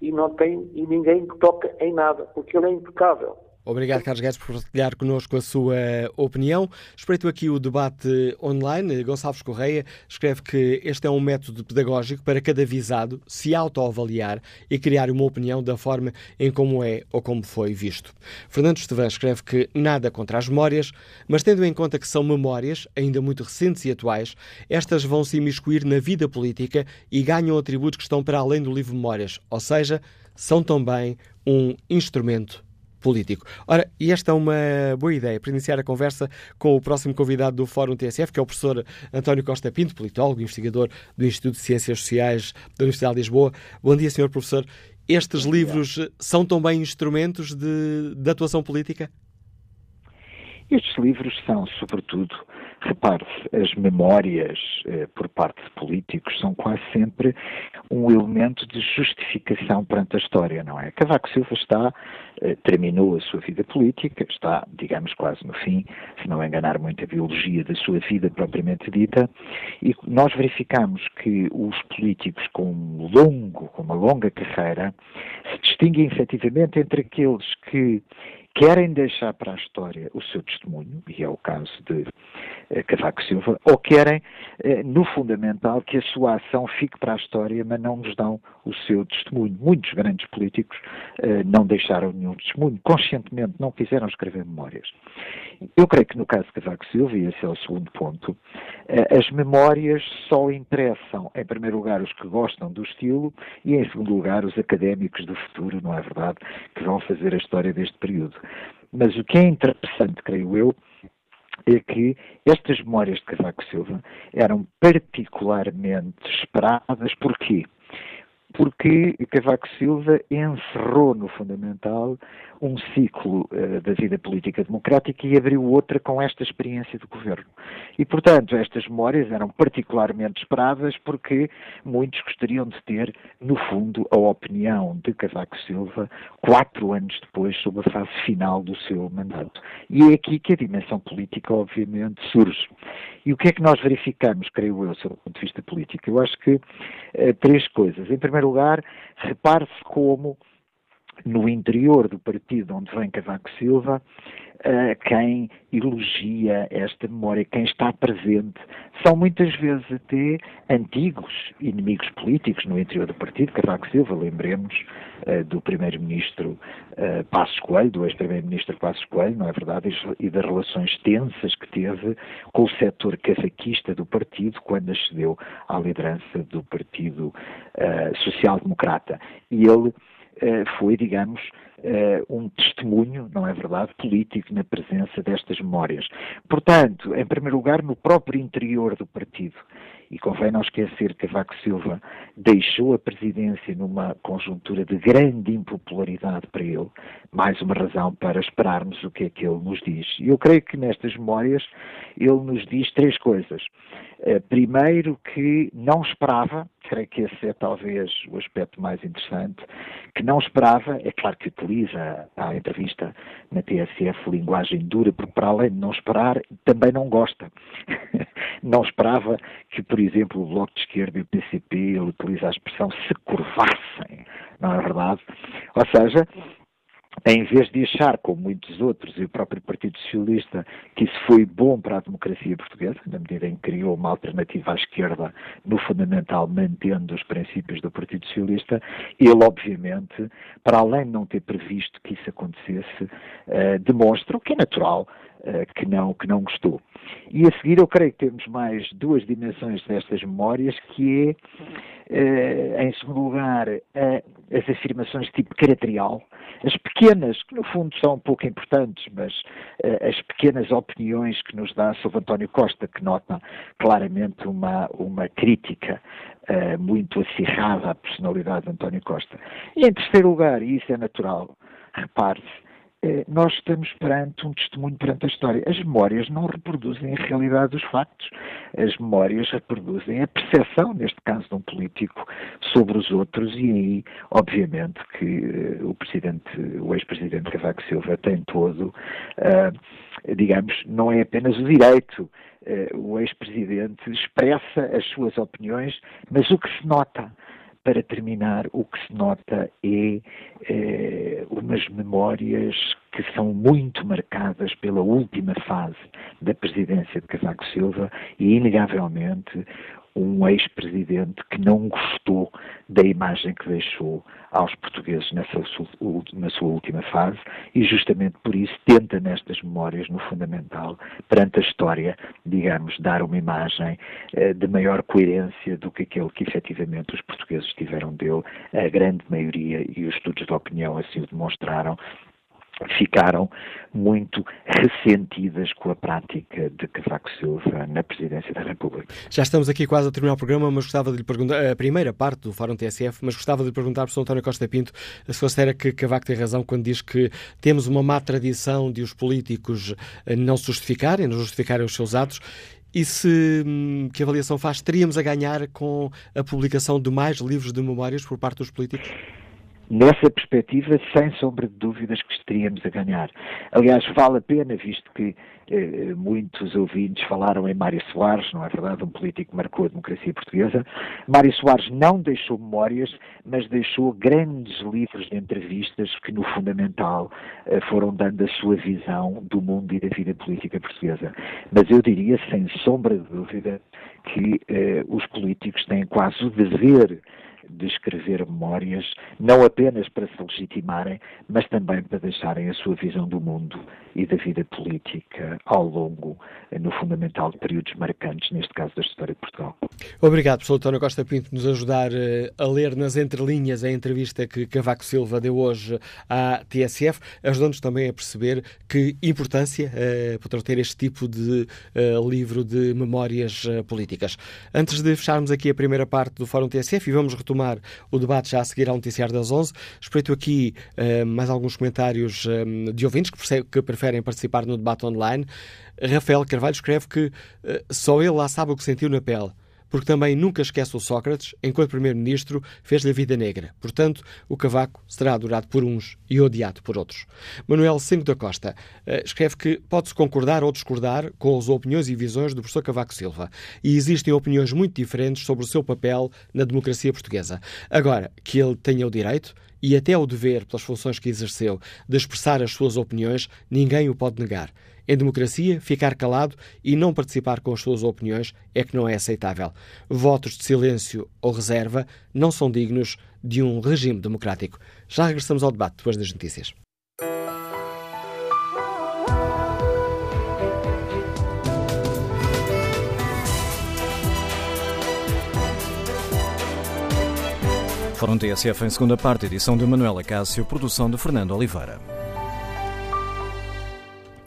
e não tem e ninguém toca em nada, porque ele é impecável. Obrigado, Carlos Guedes, por partilhar connosco a sua opinião. Espreito aqui o debate online. Gonçalves Correia escreve que este é um método pedagógico para cada visado se autoavaliar e criar uma opinião da forma em como é ou como foi visto. Fernando Estevan escreve que nada contra as memórias, mas tendo em conta que são memórias, ainda muito recentes e atuais, estas vão se imiscuir na vida política e ganham atributos que estão para além do livro Memórias, ou seja, são também um instrumento político. Ora, e esta é uma boa ideia para iniciar a conversa com o próximo convidado do Fórum TSF, que é o professor António Costa Pinto, politólogo, investigador do Instituto de Ciências Sociais da Universidade de Lisboa. Bom dia, senhor professor. Estes livros são também instrumentos de, de atuação política? Estes livros são, sobretudo, repare-se, as memórias eh, por parte de políticos são quase sempre um elemento de justificação perante a história, não é? Cavaco Silva está, eh, terminou a sua vida política, está, digamos, quase no fim, se não enganar muito a biologia da sua vida propriamente dita, e nós verificamos que os políticos com um longo, com uma longa carreira, se distinguem efetivamente entre aqueles que querem deixar para a história o seu testemunho, e é o caso de eh, Cavaco Silva, ou querem, eh, no fundamental, que a sua ação fique para a história, mas não nos dão o seu testemunho. Muitos grandes políticos eh, não deixaram nenhum testemunho, conscientemente não quiseram escrever memórias. Eu creio que no caso de Cavaco Silva, e esse é o segundo ponto, as memórias só interessam, em primeiro lugar, os que gostam do estilo e, em segundo lugar, os académicos do futuro, não é verdade, que vão fazer a história deste período. Mas o que é interessante, creio eu, é que estas memórias de Cavaco Silva eram particularmente esperadas. Porquê? Porque Cavaco Silva encerrou no fundamental um ciclo uh, da vida política democrática e abriu outra com esta experiência do governo. E, portanto, estas memórias eram particularmente esperadas porque muitos gostariam de ter, no fundo, a opinião de Cavaco Silva quatro anos depois, sobre a fase final do seu mandato. E é aqui que a dimensão política, obviamente, surge. E o que é que nós verificamos, creio eu, sob o ponto de vista político? Eu acho que uh, três coisas. Em primeiro lugar, repare-se como no interior do partido onde vem Cavaco Silva, uh, quem elogia esta memória, quem está presente, são muitas vezes até antigos inimigos políticos no interior do partido. Cavaco Silva, lembremos uh, do primeiro-ministro uh, Passos Coelho, do ex-primeiro-ministro Passos Coelho, não é verdade? E das relações tensas que teve com o setor cavaquista do partido quando acedeu à liderança do Partido Social Democrata. E ele eh, foi, digamos, eh, um testemunho, não é verdade, político na presença destas memórias. Portanto, em primeiro lugar, no próprio interior do partido E convém não esquecer que Cavaco Silva deixou a presidência numa conjuntura de grande impopularidade para ele, mais uma razão para esperarmos o que é que ele nos diz. E eu creio que nestas memórias ele nos diz três coisas. Uh, primeiro, que não esperava, creio que esse é talvez o aspecto mais interessante, que não esperava, é claro que utiliza a entrevista na TSF linguagem dura, porque para além de não esperar, também não gosta. não esperava que, por exemplo, o Bloco de Esquerda e o PCP, ele utiliza a expressão se curvassem, não é verdade? Ou seja, em vez de achar, como muitos outros, e o próprio Partido Socialista, que isso foi bom para a democracia portuguesa, na medida em que criou uma alternativa à esquerda, no fundamental mantendo os princípios do Partido Socialista, ele, obviamente, para além de não ter previsto que isso acontecesse, uh, demonstra, o que é natural, que, não, que não gostou. E a seguir, eu creio que temos mais duas dimensões destas memórias, que é, uh, em segundo lugar, as afirmações de tipo caracterial, as pequenas, que no fundo são pouco importantes, mas uh, as pequenas opiniões que nos dá sobre António Costa, que nota claramente uma, uma crítica muito acirrada à personalidade de António Costa. E em terceiro lugar, e isso é natural, repare-se, eh, nós estamos perante um testemunho perante a história. As memórias não reproduzem a realidade dos factos. As memórias reproduzem a percepção, neste caso de um político, sobre os outros e aí, obviamente, que uh, o presidente, o ex-presidente Cavaco Silva tem todo, uh, digamos, não é apenas o direito, uh, o ex-presidente expressa as suas opiniões, mas o que se nota para terminar, o que se nota é, é umas memórias que são muito marcadas pela última fase da presidência de Cavaco Silva e, inegavelmente, um ex-presidente que não gostou da imagem que deixou aos portugueses nessa, na sua última fase e justamente por isso tenta nestas memórias, no fundamental, perante a história, digamos, dar uma imagem eh, de maior coerência do que aquele que efetivamente os portugueses tiveram dele, a grande maioria, e os estudos de opinião assim o demonstraram, ficaram muito ressentidas com a prática de Cavaco Silva na presidência da República. Já estamos aqui quase a terminar o programa, mas gostava de lhe perguntar, a primeira parte do Fórum TSF, mas gostava de lhe perguntar Sr. António Costa Pinto se considera que Cavaco tem razão quando diz que temos uma má tradição de os políticos eh, não se justificarem, não justificarem os seus atos e se hum, que avaliação faz, teríamos a ganhar com a publicação de mais livros de memórias por parte dos políticos? Nessa perspectiva, sem sombra de dúvidas que estaríamos a ganhar. Aliás, vale a pena, visto que eh, muitos ouvintes falaram em Mário Soares, não é verdade? Um político que marcou a democracia portuguesa. Mário Soares não deixou memórias, mas deixou grandes livros de entrevistas que, no fundamental, eh, foram dando a sua visão do mundo e da vida política portuguesa. Mas eu diria, sem sombra de dúvida, que eh, os políticos têm quase o dever de escrever memórias, não apenas para se legitimarem, mas também para deixarem a sua visão do mundo e da vida política ao longo, no fundamental, de períodos marcantes, neste caso da história de Portugal. Obrigado, professor António Costa Pinto, por nos ajudar eh, a ler nas entrelinhas a entrevista que Cavaco Silva deu hoje à TSF, ajudando-nos também a perceber que importância poderá ter este tipo de uh, livro de memórias uh, políticas. Antes de fecharmos aqui a primeira parte do Fórum TSF e vamos retomar retomar o debate já a seguir ao noticiário das 11. Espreito aqui uh, mais alguns comentários uh, de ouvintes que, que, preferem participar no debate online. Rafael Carvalho escreve que uh, só ele lá sabe o que sentiu na pele porque também nunca esquece o Sócrates, enquanto Primeiro-Ministro fez-lhe a vida negra. Portanto, o cavaco será adorado por uns e odiado por outros. Manuel Cinco da Costa uh, escreve que pode-se concordar ou discordar com as opiniões e visões do professor Cavaco Silva. E existem opiniões muito diferentes sobre o seu papel na democracia portuguesa. Agora, que ele tenha o direito e até o dever, pelas funções que exerceu, de expressar as suas opiniões, ninguém o pode negar. Em democracia, ficar calado e não participar com as suas opiniões é que não é aceitável. Votos de silêncio ou reserva não são dignos de um regime democrático. Já regressamos ao debate depois das notícias. Fórum TSF em segunda parte, edição de Manuela Cássio, produção de Fernando Oliveira.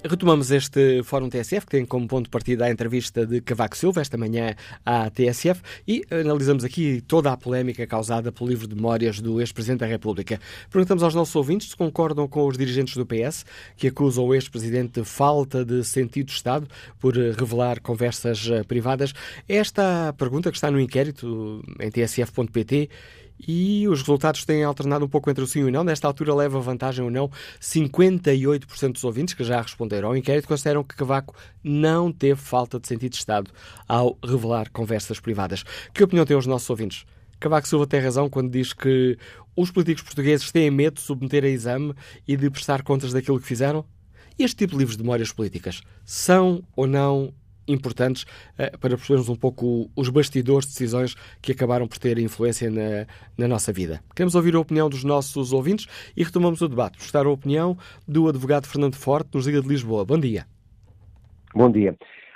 Retomamos este Fórum TSF, que tem como ponto de partida a entrevista de Cavaco Silva, esta manhã à TSF, e analisamos aqui toda a polémica causada pelo livro de memórias do ex-presidente da República. Perguntamos aos nossos ouvintes se concordam com os dirigentes do PS, que acusam o ex-presidente de falta de sentido de Estado por revelar conversas eh, privadas. Esta pergunta que está no inquérito em tsf.pt e os resultados têm alternado um pouco entre o sim e o não. Nesta altura leva vantagem ou não 58% dos ouvintes que já responderam ao inquérito consideram que Cavaco não teve falta de sentido de Estado ao revelar conversas privadas. Que opinião têm os nossos ouvintes? Cavaco Silva tem razão quando diz que os políticos portugueses têm medo de submeter a exame e de prestar contas daquilo que fizeram? Este tipo de livros de memórias políticas são ou não importantes uh, para percebermos um pouco os bastidores de decisões que acabaram por ter influência na, na, nossa vida. Queremos ouvir a opinião dos nossos ouvintes e retomamos o debate. Prestar a opinião do advogado Fernando Forte, nos Liga de Lisboa. Bom dia. Bom dia.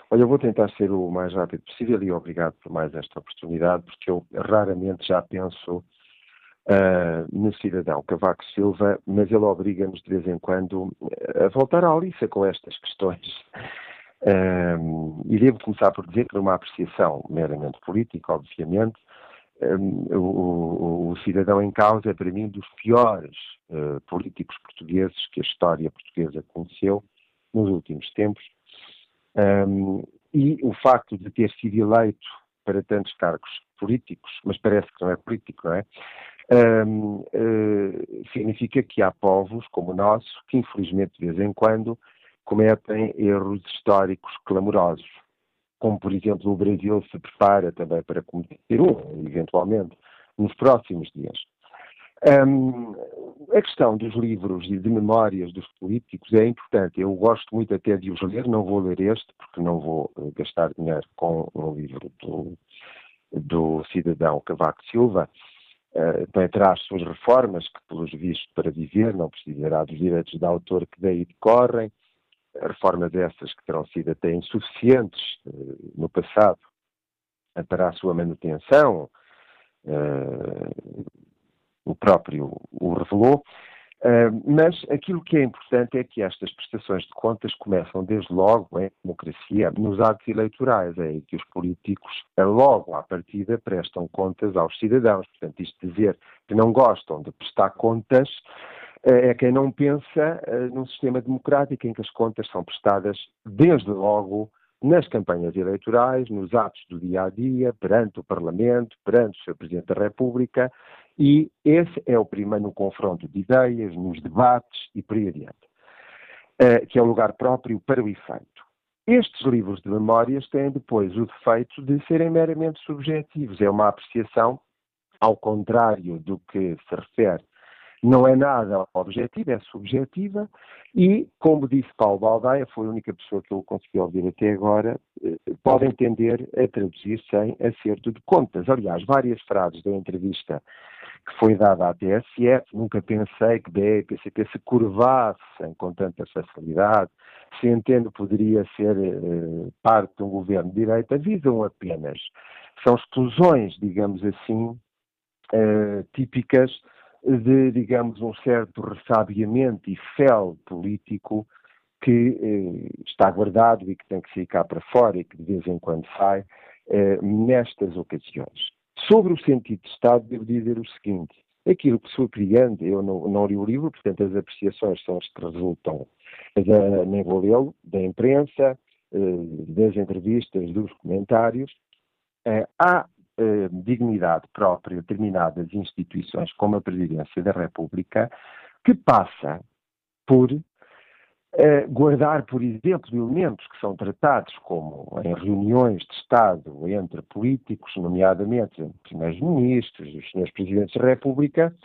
Olha, eu vou tentar ser o mais rápido possível e obrigado por mais esta oportunidade, porque eu raramente já penso uh, no cidadão Cavaco Silva, mas ele obriga-nos de vez em quando a voltar à liça com estas questões. Um, e devo começar por dizer que, numa apreciação meramente política, obviamente, um, o, o, cidadão em causa é, para mim, dos piores uh, políticos portugueses que a história portuguesa conheceu nos últimos tempos. Um, e o facto de ter sido eleito para tantos cargos políticos, mas parece que não é político, não é? Uh, significa que há povos como o nosso que, infelizmente, de vez em quando, cometem erros históricos clamorosos, como, por exemplo, o Brasil se prepara também para cometer um, eventualmente, nos próximos dias. Um, a questão dos livros e de memórias dos políticos é importante. Eu gosto muito até de os ler, não vou ler este, porque não vou eh, gastar dinheiro com um livro do, do cidadão Cavaco Silva. Uh, tem traz suas reformas, que, pelos vistos, para viver, não precisará dos direitos de autor que daí decorrem reformas essas que terão sido até insuficientes uh, no passado para a sua manutenção, uh, o próprio o revelou, mas aquilo que é importante é que estas prestações de contas começam desde logo, em democracia, nos atos eleitorais, é aí que os políticos, logo à partida, prestam contas aos cidadãos. Portanto, isto dizer que não gostam de prestar contas é quem não pensa uh, num sistema democrático em que as contas são prestadas desde logo nas campanhas eleitorais, nos atos do dia a dia, perante o Parlamento, perante o Sr. Presidente da República, e esse é o primeiro no confronto de ideias, nos debates e por aí adiante, uh, que é o lugar próprio para o efeito. Estes livros de memórias têm depois o defeito de serem meramente subjetivos, é uma apreciação, ao contrário do que se refere não é nada objetiva, é subjetiva e, como disse Paulo Baldaia, foi a única pessoa que eu consegui ouvir até agora, eh, podem tender a traduzir sem acerto de contas. Aliás, várias frases da entrevista que foi dada à TSF, nunca pensei que BE e PCP se curvassem com tanta facilidade, se entendo poderia ser uh, parte de um governo de direita, visam apenas, são exclusões, digamos assim, uh, típicas de, digamos, um certo ressabiamento e fel político que eh, está guardado e que tem que cá para fora e que de vez em quando sai eh, nestas ocasiões. Sobre o sentido de Estado, devo dizer o seguinte: aquilo que criando, eu não, não li o livro, portanto as apreciações são as que resultam, da, nem vou lê-lo, da imprensa, eh, das entrevistas, dos comentários. Eh, há eh, dignidade própria de determinadas instituições, como a Presidência da República, que passa por eh, guardar, por exemplo, elementos que são tratados como em reuniões de Estado entre políticos, nomeadamente entre primeiros-ministros e os senhores Presidentes da República,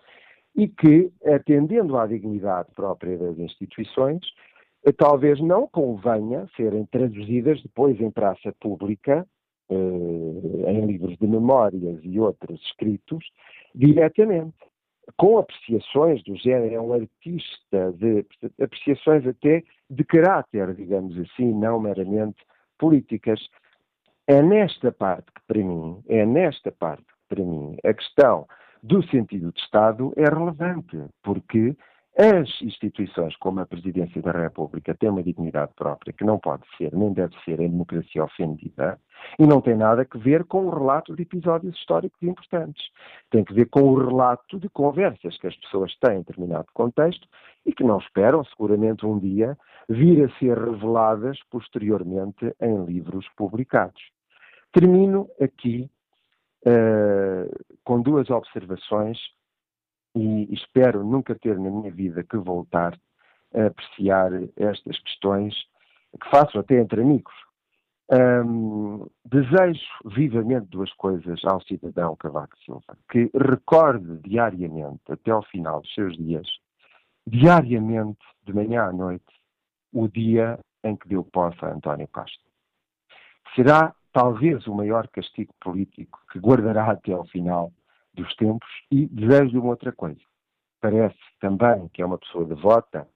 e que, atendendo à dignidade própria das instituições, eh, talvez não convenha serem traduzidas depois em praça pública em livros de memórias e outros escritos, diretamente, com apreciações do género, é um artista de apreciações até de caráter, digamos assim, não meramente políticas. É nesta parte que, para mim, é nesta parte que, para mim, a questão do sentido de Estado é relevante, porque As instituições, como a Presidência da República, têm uma dignidade própria que não pode ser, nem deve ser em democracia ofendida, e não tem nada a ver com o relato de episódios históricos importantes. Tem que ver com o relato de conversas que as pessoas têm em determinado contexto e que não esperam, seguramente, um dia vir a ser reveladas posteriormente em livros publicados. Termino aqui uh, com duas observações e espero nunca ter na minha vida que voltar a apreciar estas questões que faço até entre amigos. Um, desejo vivamente duas coisas ao cidadão Cavaco Silva: que recorde diariamente, até ao final dos seus dias, diariamente, de manhã à noite, o dia em que deu posse a António Costa. Será talvez o maior castigo político que guardará até ao final dos tempos e desejo-lhe uma outra coisa. Parece também que é uma pessoa devota,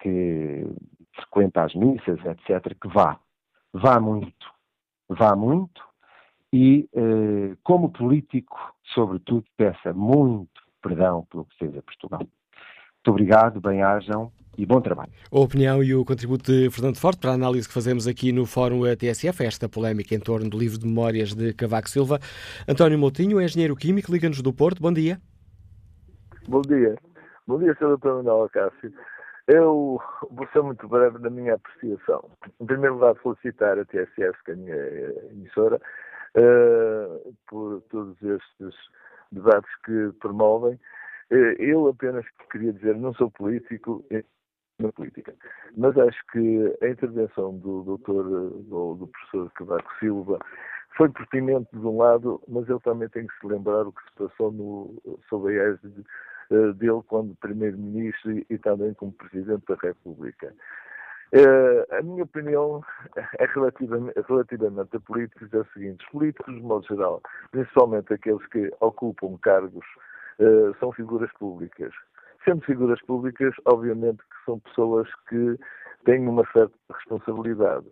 que frequenta as missas, etc., que vá. Vá muito. Vá muito e, eh, como político, sobretudo, peça muito perdão pelo que fez a Portugal. Muito obrigado, bem-ajam e bom trabalho. A opinião e o contributo de Fernando Forte para a análise que fazemos aqui no Fórum TSF, esta polémica em torno do livro de memórias de Cavaco Silva. António Moutinho, engenheiro químico, liga-nos do Porto. Bom dia. Bom dia. Bom dia, Sr. Dr. Manuel Cássio. Eu vou ser muito breve na minha apreciação. Em primeiro lugar, felicitar a TSF, que é a minha emissora, uh, por todos estes debates que promovem. Uh, eu apenas queria dizer, não sou político, na política. Mas acho que a intervenção do doutor, ou do professor Cavaco Silva, foi pertinente de um lado, mas ele também tem que se lembrar o que se passou no, sob a égide uh, dele quando primeiro-ministro e, e, também como presidente da República. Uh, a minha opinião é relativamente, relativamente a políticos é a seguinte: os políticos, de modo geral, principalmente aqueles que ocupam cargos, uh, são figuras públicas sendo figuras públicas, obviamente que são pessoas que têm uma certa responsabilidade.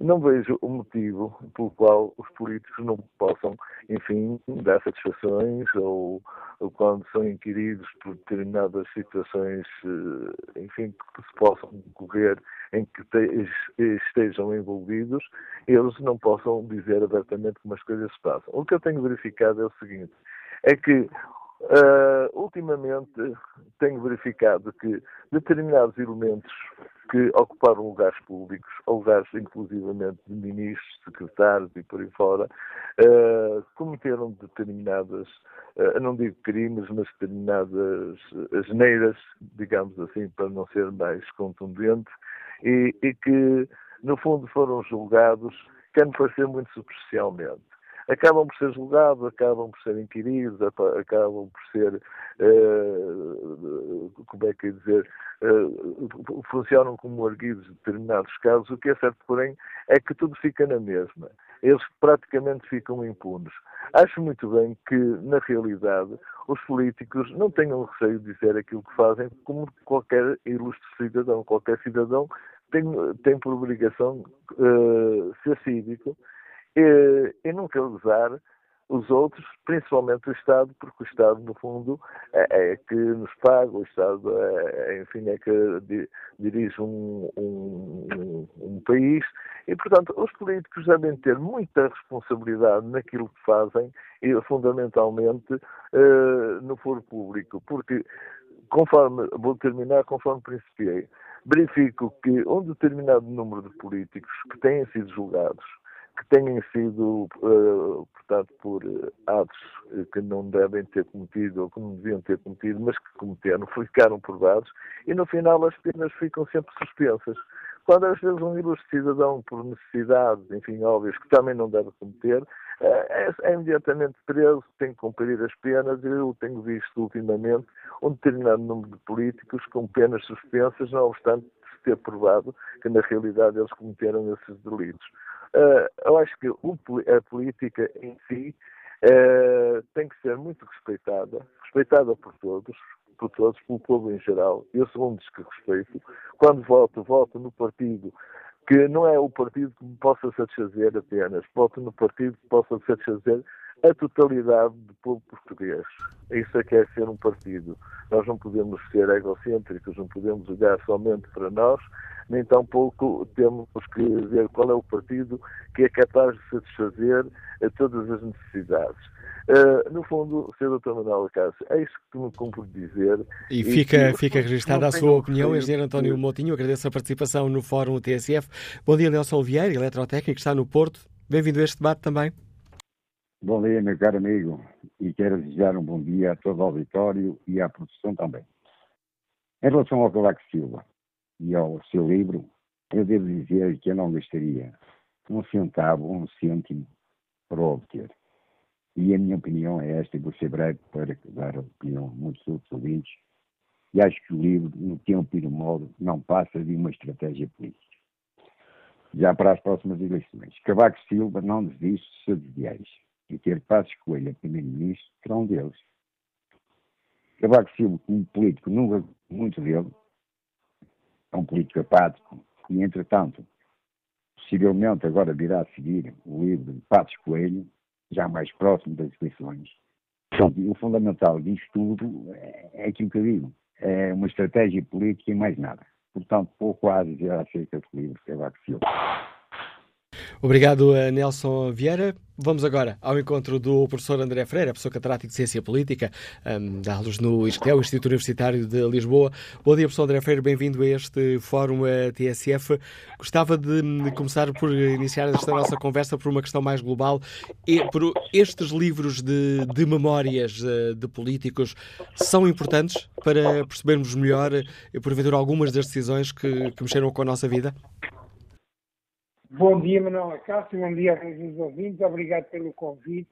Não vejo o motivo pelo qual os políticos não possam, enfim, dar satisfações ou, ou quando são inquiridos por determinadas situações, eh, enfim, que se possam ocorrer em que estejam envolvidos, eles não possam dizer abertamente como as coisas se passam. O que eu tenho verificado é o seguinte, é que Uh, ultimamente tenho verificado que determinados elementos que ocuparam lugares públicos, ou lugares inclusivamente de ministros, secretários e por aí fora, uh, cometeram determinadas, uh, não digo crimes, mas determinadas asneiras, digamos assim, para não ser mais contundente, e, e que, no fundo, foram julgados, quer me parecer muito superficialmente acabam por ser julgados, acabam por ser inquiridos, acabam por ser, uh, como é que é dizer, uh, funcionam como arguidos em determinados casos. O que é certo, porém, é que tudo fica na mesma. Eles praticamente ficam impunes. Acho muito bem que, na realidade, os políticos não tenham receio de dizer aquilo que fazem, como qualquer ilustre cidadão. Qualquer cidadão tem, tem por obrigação uh, ser cívico e, e nunca usar os outros, principalmente o Estado, porque o Estado, no fundo, é, é que nos paga, o Estado, é, é enfim, é que dirige um, um, um, país. E, portanto, os políticos devem ter muita responsabilidade naquilo que fazem e, fundamentalmente, uh, no foro público, porque, conforme, vou terminar conforme principiei, verifico que um determinado número de políticos que têm sido julgados que tenham sido, uh, portanto, por uh, atos que não devem ter cometido ou que não deviam ter cometido, mas que cometeram, ficaram provados e no final as penas ficam sempre suspensas. Quando às vezes um ilustre cidadão, por necessidades, enfim, óbvias, que também não deve cometer, é, é, imediatamente preso, tem que cumprir as penas. Eu tenho visto ultimamente um determinado número de políticos com penas suspensas, não obstante se ter provado que na realidade eles cometeram esses delitos. Uh, eu acho que a política em si uh, tem que ser muito respeitada, respeitada por todos, por todos, pelo povo em geral. Eu sou um dos que respeito. Quando voto, voto no partido que não é o partido que me possa satisfazer apenas, voto no partido que possa satisfazer a totalidade do povo português. Isso é que é ser um partido. Nós não podemos ser egocêntricos, não podemos olhar somente para nós, nem tampouco temos que ver qual é o partido que é capaz de satisfazer a todas as necessidades. Uh, no fundo, Sr. Dr. Manuel Cássio, é isso que me cumpro dizer. E, e fica, que, fica registada a sua opinião, engenheiro António Moutinho. Agradeço a participação no Fórum TSF. Bom dia, Nelson Vieira, eletrotécnico, está no Porto. Bem-vindo a este debate também. Bom dia, meu caro amigo, e quero desejar um bom dia a todo o auditório e à produção também. Em relação ao Cavaco Silva e ao seu livro, eu devo dizer que eu não gastaria um centavo, um cêntimo para obter. E a minha opinião é esta, e vou ser breve para dar a opinião de muitos outros ouvintes. E acho que o livro, no tempo e no modo, não passa de uma estratégia política. Já para as próximas eleições. Cavaco Silva não desiste dos seus ideais. E ter Passos Coelho a primeiro-ministro será um deles. Cavaco Silva, como político, nunca muito dele, é um político apático, e entretanto, possivelmente agora virá a seguir o livro de Passos Coelho, já mais próximo das eleições. o fundamental disto tudo é, é aquilo que eu digo, é uma estratégia política e mais nada. Portanto, pouco há a dizer acerca do livro de Cavaco Silva. Obrigado, Nelson Vieira. Vamos agora ao encontro do professor André Freire, professor catedrático de Ciência Política, um, aulas no ISCTEL, Instituto Universitário de Lisboa. Bom dia, professor André Freire, bem-vindo a este Fórum a TSF. Gostava de, de, começar por iniciar esta nossa conversa por uma questão mais global. E, por estes livros de, de memórias eh, de políticos são importantes para percebermos melhor, eh, porventura, algumas das decisões que, que mexeram com a nossa vida? Bom dia, Manuel Cássio, bom dia a todos os ouvintes, obrigado pelo convite.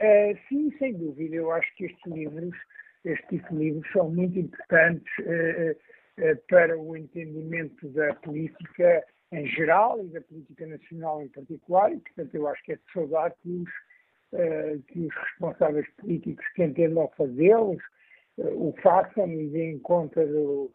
Uh, sim, sem dúvida, eu acho que estes livros, este tipo de livros, são muito importantes uh, uh, para o entendimento da política em geral e da política nacional em particular, e, portanto, eu acho que é de saudar que os, que os responsáveis políticos que entendam fazê-los o façam e deem conta do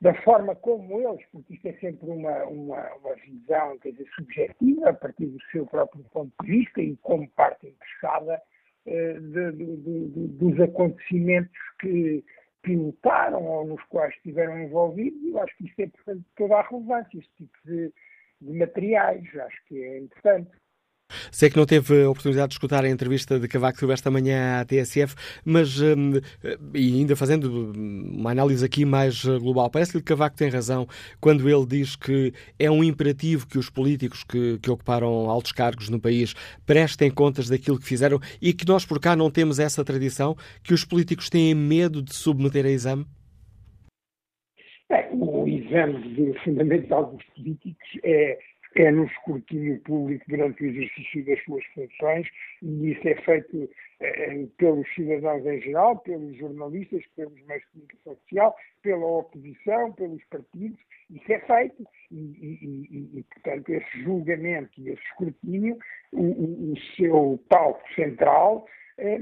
da forma como eles, porque isto é sempre uma, uma, uma visão quer dizer, subjetiva, a partir do seu próprio ponto de vista e como parte interessada eh, dos acontecimentos que pilotaram ou nos quais estiveram envolvidos, e eu acho que isto é, portanto, toda a relevância, este tipo de, de materiais, acho que é importante. Sei que não teve a oportunidade de escutar a entrevista de Cavaco Silva esta manhã à TSF, mas hum, e ainda fazendo uma análise aqui mais global, parece-lhe que Cavaco tem razão quando ele diz que é um imperativo que os políticos que, que ocuparam altos cargos no país prestem contas daquilo que fizeram e que nós por cá não temos essa tradição, que os políticos têm medo de submeter a exame? É, o exame fundamental dos políticos é é no escrutínio público durante o exercício das suas funções e isso é feito eh, pelos cidadãos em geral, pelos jornalistas, pelos meios de comunicação social, pela oposição, pelos partidos, isso é feito e, e, e, e portanto, esse julgamento e esse escrutínio, o, o, o seu palco central é,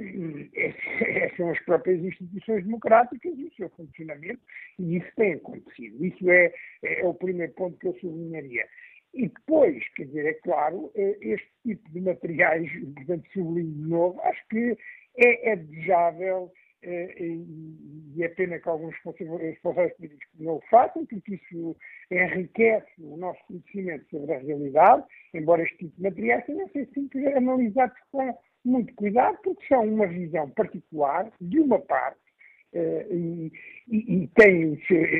é, são as próprias instituições democráticas e o seu funcionamento, e isso tem acontecido. Isso é, é o primeiro ponto que eu sublinharia. E depois, quer dizer, é claro, eh, este tipo de materiais, portanto, sublinho novo, acho que é, é desejável eh, e é pena que alguns responsáveis políticos não o façam, porque isso enriquece o nosso conhecimento sobre a realidade, embora este tipo de materiais tenham sido sempre analisados com muito cuidado, porque são uma visão particular de uma parte eh, e, e, e têm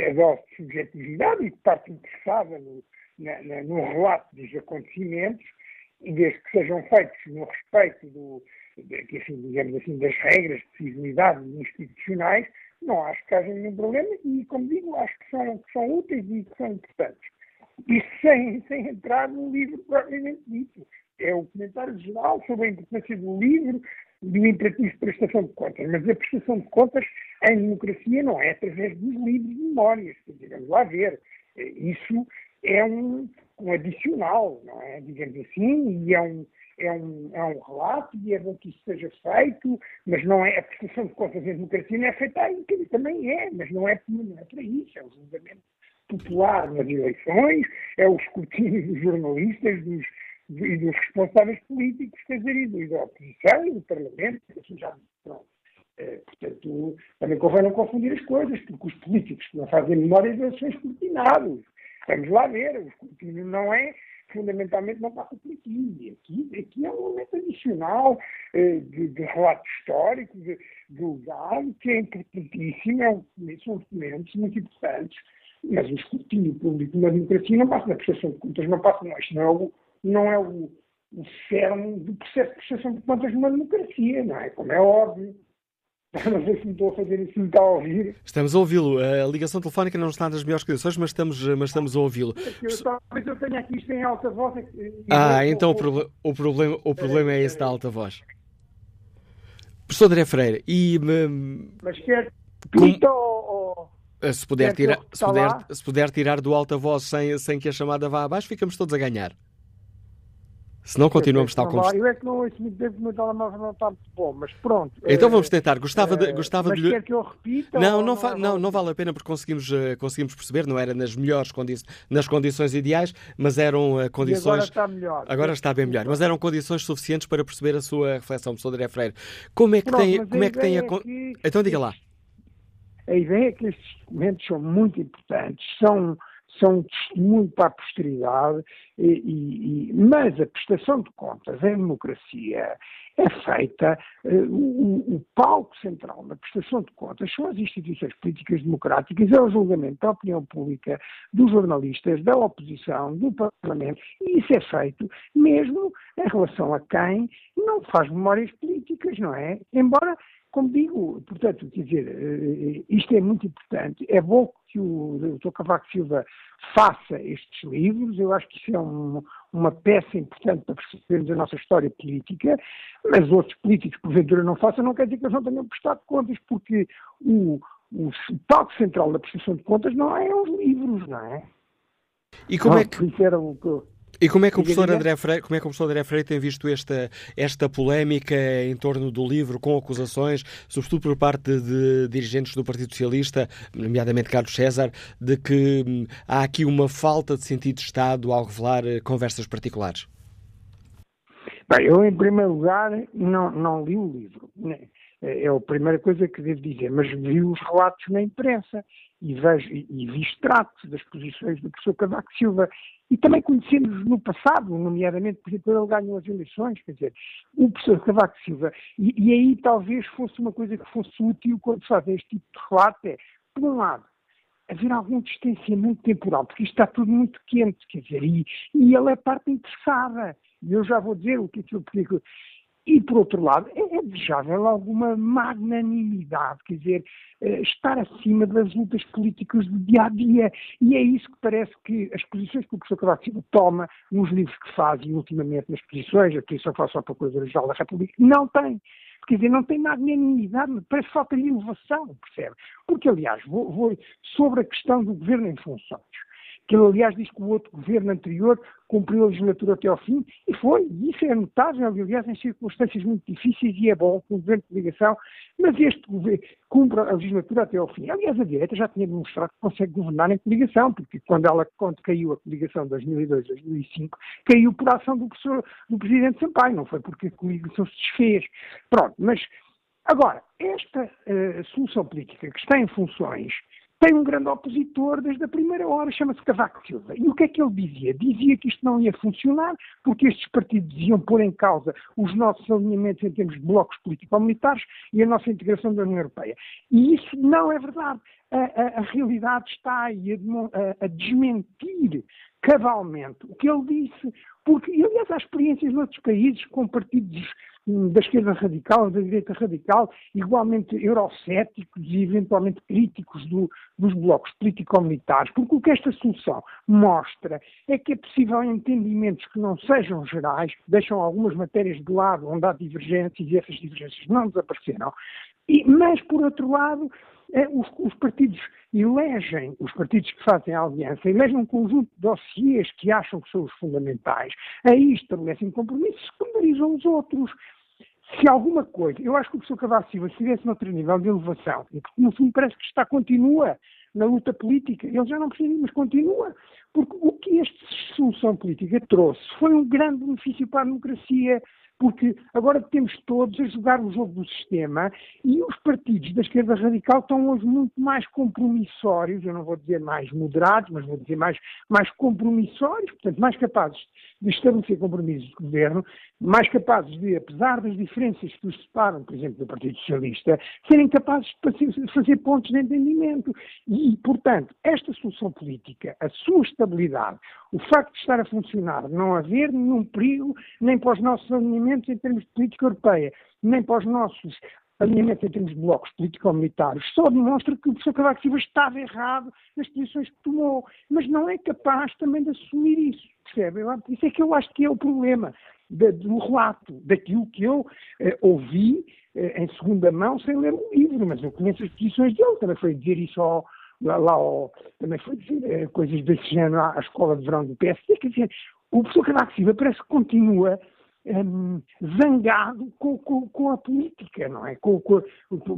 a dose de subjetividade e parte interessada no, na, na, no relato dos acontecimentos, e desde que sejam feitos no respeito do, de, assim, digamos assim, das regras de civilidade institucionais, não acho que haja nenhum problema e, como digo, acho que são, que são úteis e que são importantes. Isto sem, sem entrar no livro propriamente dito. É o comentário geral sobre a importância do livro, do imperativo de prestação de contas. Mas a prestação de contas em democracia não é através dos livros de memórias. Vamos lá ver. Isso é um, um adicional, não é? Digamos assim, e é um, é um, é um relato e é bom que isso seja feito, mas não é a prestação de contas em democracia não é feita aí, que também é, mas não é, não é para isso, é o julgamento popular nas eleições, é o escrutínio dos jornalistas, dos, e dos responsáveis políticos, quer dizer, da oposição e do Parlamento, assim já pronto. É, portanto, também convém não confundir as coisas, porque os políticos que não fazem memória devem ser escrutinados. Vamos lá ver, o escrutínio não é, fundamentalmente, não passa por aqui. Aqui, aqui é um momento adicional eh, de, de, relato histórico, de, de lugar, que é importantíssimo, é um, são documentos muito importantes, mas o escrutínio público na democracia não passa na prestação de contas, não passa, não, isto não é o, não é o, o cerne do processo de prestação de contas numa democracia, não é? Como é óbvio. Não sei se me estou a fazer isso, me está a ouvir. Estamos a ouvi-lo. A ligação telefónica não está nas melhores condições, mas estamos, mas estamos a ouvi-lo. Talvez eu tenha aqui isto em alta voz. Ah, então o, proble o, problema, o problema é esse da alta voz. Professor André Freire, e... Mas quer pita ou... Se puder, tirar, se, puder, se puder tirar do alta voz sem, sem que a chamada vá abaixo, ficamos todos a ganhar. Se não continuamos tal como Eu é que não ouço muito o meu telemóvel não está muito bom, mas pronto. Então vamos tentar. Gostava de. Gostava mas de... quer que eu repita? Não, não, não, não, não vale a pena porque conseguimos, uh, conseguimos perceber, não era nas melhores condições, nas condições ideais, mas eram condições. E agora está melhor. Agora está bem melhor, mas eram condições suficientes para perceber a sua reflexão, professor André Freire. Como é que pronto, tem. Como é que tem a... É. Então diga lá. A ideia é que estes documentos são muito importantes, são são um testemunho para a posteridade, e, e, mas a prestação de contas em democracia é feita, uh, o, o, palco central da prestação de contas são as instituições políticas democráticas, é o julgamento da opinião pública, dos jornalistas, da oposição, do Parlamento, e isso é feito mesmo em relação a quem não faz memórias políticas, não é? Embora como digo, portanto, quer dizer, eh, isto é muito importante. É bom que o Dr. Cavaco Silva faça estes livros. Eu acho que isso é um, uma peça importante para percebermos a nossa história política, mas outros políticos, porventura, não façam, não quer dizer que eles não tenham prestado contas, porque o, o palco central da prestação de contas não é os livros, não é? E como não, é que. Isso era o que e como é que o professor André Freire, como é que o professor André Freire tem visto esta, esta polémica em torno do livro, com acusações, sobretudo por parte de dirigentes do Partido Socialista, nomeadamente Carlos César, de que hum, há aqui uma falta de sentido de Estado ao revelar eh, conversas particulares? Bem, eu, em primeiro lugar, não, não li o livro. Né? É a primeira coisa que devo dizer, mas vi os relatos na imprensa e, vejo, e, vi extratos das posições do professor Cavaco Silva e também conhecemos no passado, nomeadamente, por exemplo, ele ganhou as eleições, quer dizer, o professor Cavaco Silva, e, e aí talvez fosse uma coisa que fosse útil quando se faz este tipo de relato, é, por um lado, haver algum distanciamento temporal, porque isto está tudo muito quente, quer dizer, e, e ele é parte interessada. E eu já vou dizer o que é que eu e, por outro lado, é, é desejável alguma magnanimidade, quer dizer, eh, estar acima das lutas políticas do dia a dia. E é isso que parece que as posições que o professor Cavaco Silva toma nos livros que faz e ultimamente nas posições, a posição faz só para a Procuradora-Geral da República, não tem. Quer dizer, não tem magnanimidade, parece falta de inovação, percebe? Porque, aliás, vou, vou sobre a questão do governo em funções que ele, aliás, diz que o outro governo anterior cumpriu a legislatura até ao fim, e foi, e isso é notável, aliás, em circunstâncias muito difíceis, e é bom, com o governo de ligação, mas este governo cumpre a legislatura até ao fim. Aliás, a direita já tinha demonstrado que consegue governar em coligação, porque quando ela, quando caiu a coligação de 2002, 2005, caiu por ação do, professor, do presidente Sampaio, não foi porque a coligação se desfez. Pronto, mas Agora, esta uh, solução política que está em funções tem um grande opositor desde a primeira hora, chama-se Cavaco Silva. E o que é que ele dizia? Dizia que isto não ia funcionar, porque estes partidos iam pôr em causa os nossos alinhamentos em termos de blocos político-militares e a nossa integração da União Europeia. E isso não é verdade. A, a, a realidade está aí a, a, desmentir cabalmente o que ele disse, porque, aliás, há experiências noutros países com partidos da esquerda radical, da direita radical, igualmente eurocéticos e eventualmente críticos do, dos blocos político-militares, porque o que esta solução mostra é que é possível entendimentos que não sejam gerais, que deixam algumas matérias de lado onde há divergências e essas divergências não desapareceram, e, mas, por outro lado, os, os, partidos elegem, os partidos que fazem a aliança, elegem um conjunto de dossiês que acham que são os fundamentais, aí estabelecem compromissos secundarizam os outros se alguma coisa, eu acho que o professor Cavaco Silva estivesse noutro nível de elevação, porque no fundo parece que está, continua na luta política. Ele já não precisa, mas continua. Porque o que esta solução política trouxe foi um grande benefício para a democracia, porque agora temos todos a jogar o jogo do sistema e os partidos da esquerda radical estão hoje muito mais compromissórios, eu não vou dizer mais moderados, mas vou dizer mais, mais compromissórios, portanto, mais capazes de estabelecer compromissos de governo, mais capazes de, apesar das diferenças que os separam, por exemplo, do Partido Socialista, serem capazes de fazer pontos de entendimento. E, portanto, esta solução política, a sua estabilidade, o facto de estar a funcionar, não haver nenhum perigo nem para os nossos alinhamentos em termos de política europeia, nem para os nossos alinhamentos em termos de blocos político-militários, só demonstra que o professor Cavaco Silva estava errado nas posições que tomou, mas não é capaz também de assumir isso, percebe? Isso é que eu acho que é o problema do relato, daquilo que eu eh, ouvi eh, em segunda mão sem ler o livro, mas eu conheço as posições dele, também foi dizer isso ao, lá, lá também foi dizer eh, coisas desse género à, à, escola de verão do PSD, quer dizer, o professor Cavaco Silva parece que continua um, zangado com, com, com, a política, não é? Com, com,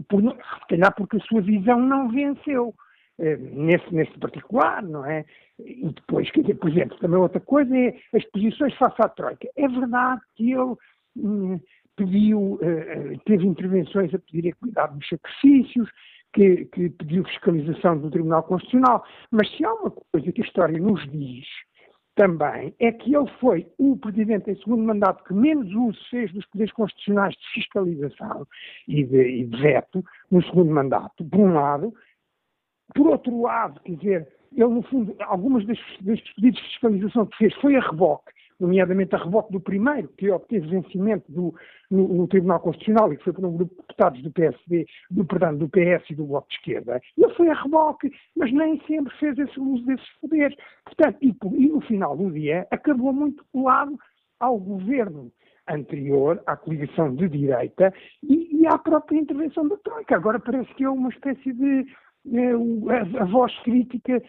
por, se calhar porque a sua visão não venceu. Nesse, nesse particular, não é? E depois, quer dizer, por exemplo, também outra coisa é as posições face à Troika. É verdade que ele hum, pediu, uh, teve intervenções a pedir equidade nos sacrifícios, que, que, pediu fiscalização do Tribunal Constitucional, mas se há uma coisa que a história nos diz, também é que ele foi o presidente em segundo mandato que menos uso fez dos poderes constitucionais de fiscalização e de, e de veto no segundo mandato, por um lado. Por outro lado, quer dizer, ele, no fundo, algumas destes, destes pedidos de fiscalização que fez foi a reboque nomeadamente a rebote do primeiro, que obteve vencimento do, no, no, Tribunal Constitucional e que foi por um grupo de deputados do PSD, do, perdão, do PS e do Bloco de Esquerda. Ele foi a reboque, mas nem sempre fez esse uso desses poderes. Portanto, e, e no final do dia acabou muito colado ao governo anterior, à coligação de direita e, e à própria intervenção da Troika. Agora parece que é uma espécie de a, a, voz crítica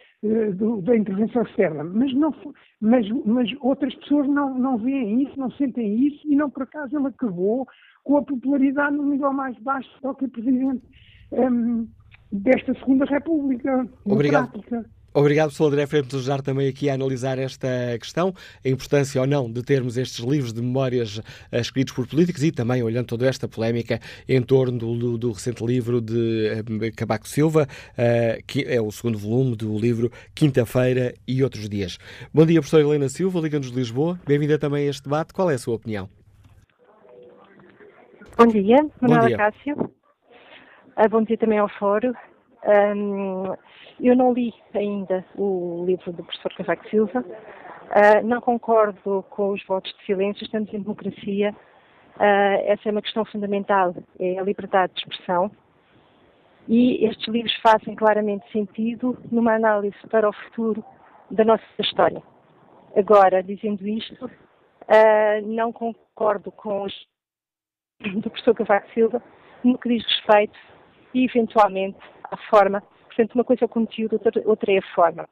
do, da intervenção externa, mas, não, mas, mas outras pessoas não, não veem isso, não sentem isso, e não por acaso ele acabou com a popularidade no nível mais baixo do que presidente um, ehm, desta Segunda República Obrigado. Obrigado, professor André Freire, por nos ajudar também aqui a analisar esta questão, a importância ou não de termos estes livros de memórias uh, escritos por políticos e também olhando toda esta polémica em torno do, do recente livro de uh, Cabaco Silva, uh, que é o segundo volume do livro Quinta-feira e Outros Dias. Bom dia, professora Helena Silva, Liga-nos de Lisboa. Bem-vinda também a este debate. Qual é a sua opinião? Bom dia, Manuela Cássio. bom dia também ao Fórum. Um, eu não li ainda o livro do professor Cavaco Silva, uh, não concordo com os votos de silêncio, estamos em democracia, uh, essa é uma questão fundamental, é a liberdade de expressão, e estes livros fazem claramente sentido numa análise para o futuro da nossa história. Agora, dizendo isto, uh, não concordo com os do professor Cavaco Silva no que diz respeito, eventualmente, à forma Portanto, uma coisa é o conteúdo, outra, outra é a forma.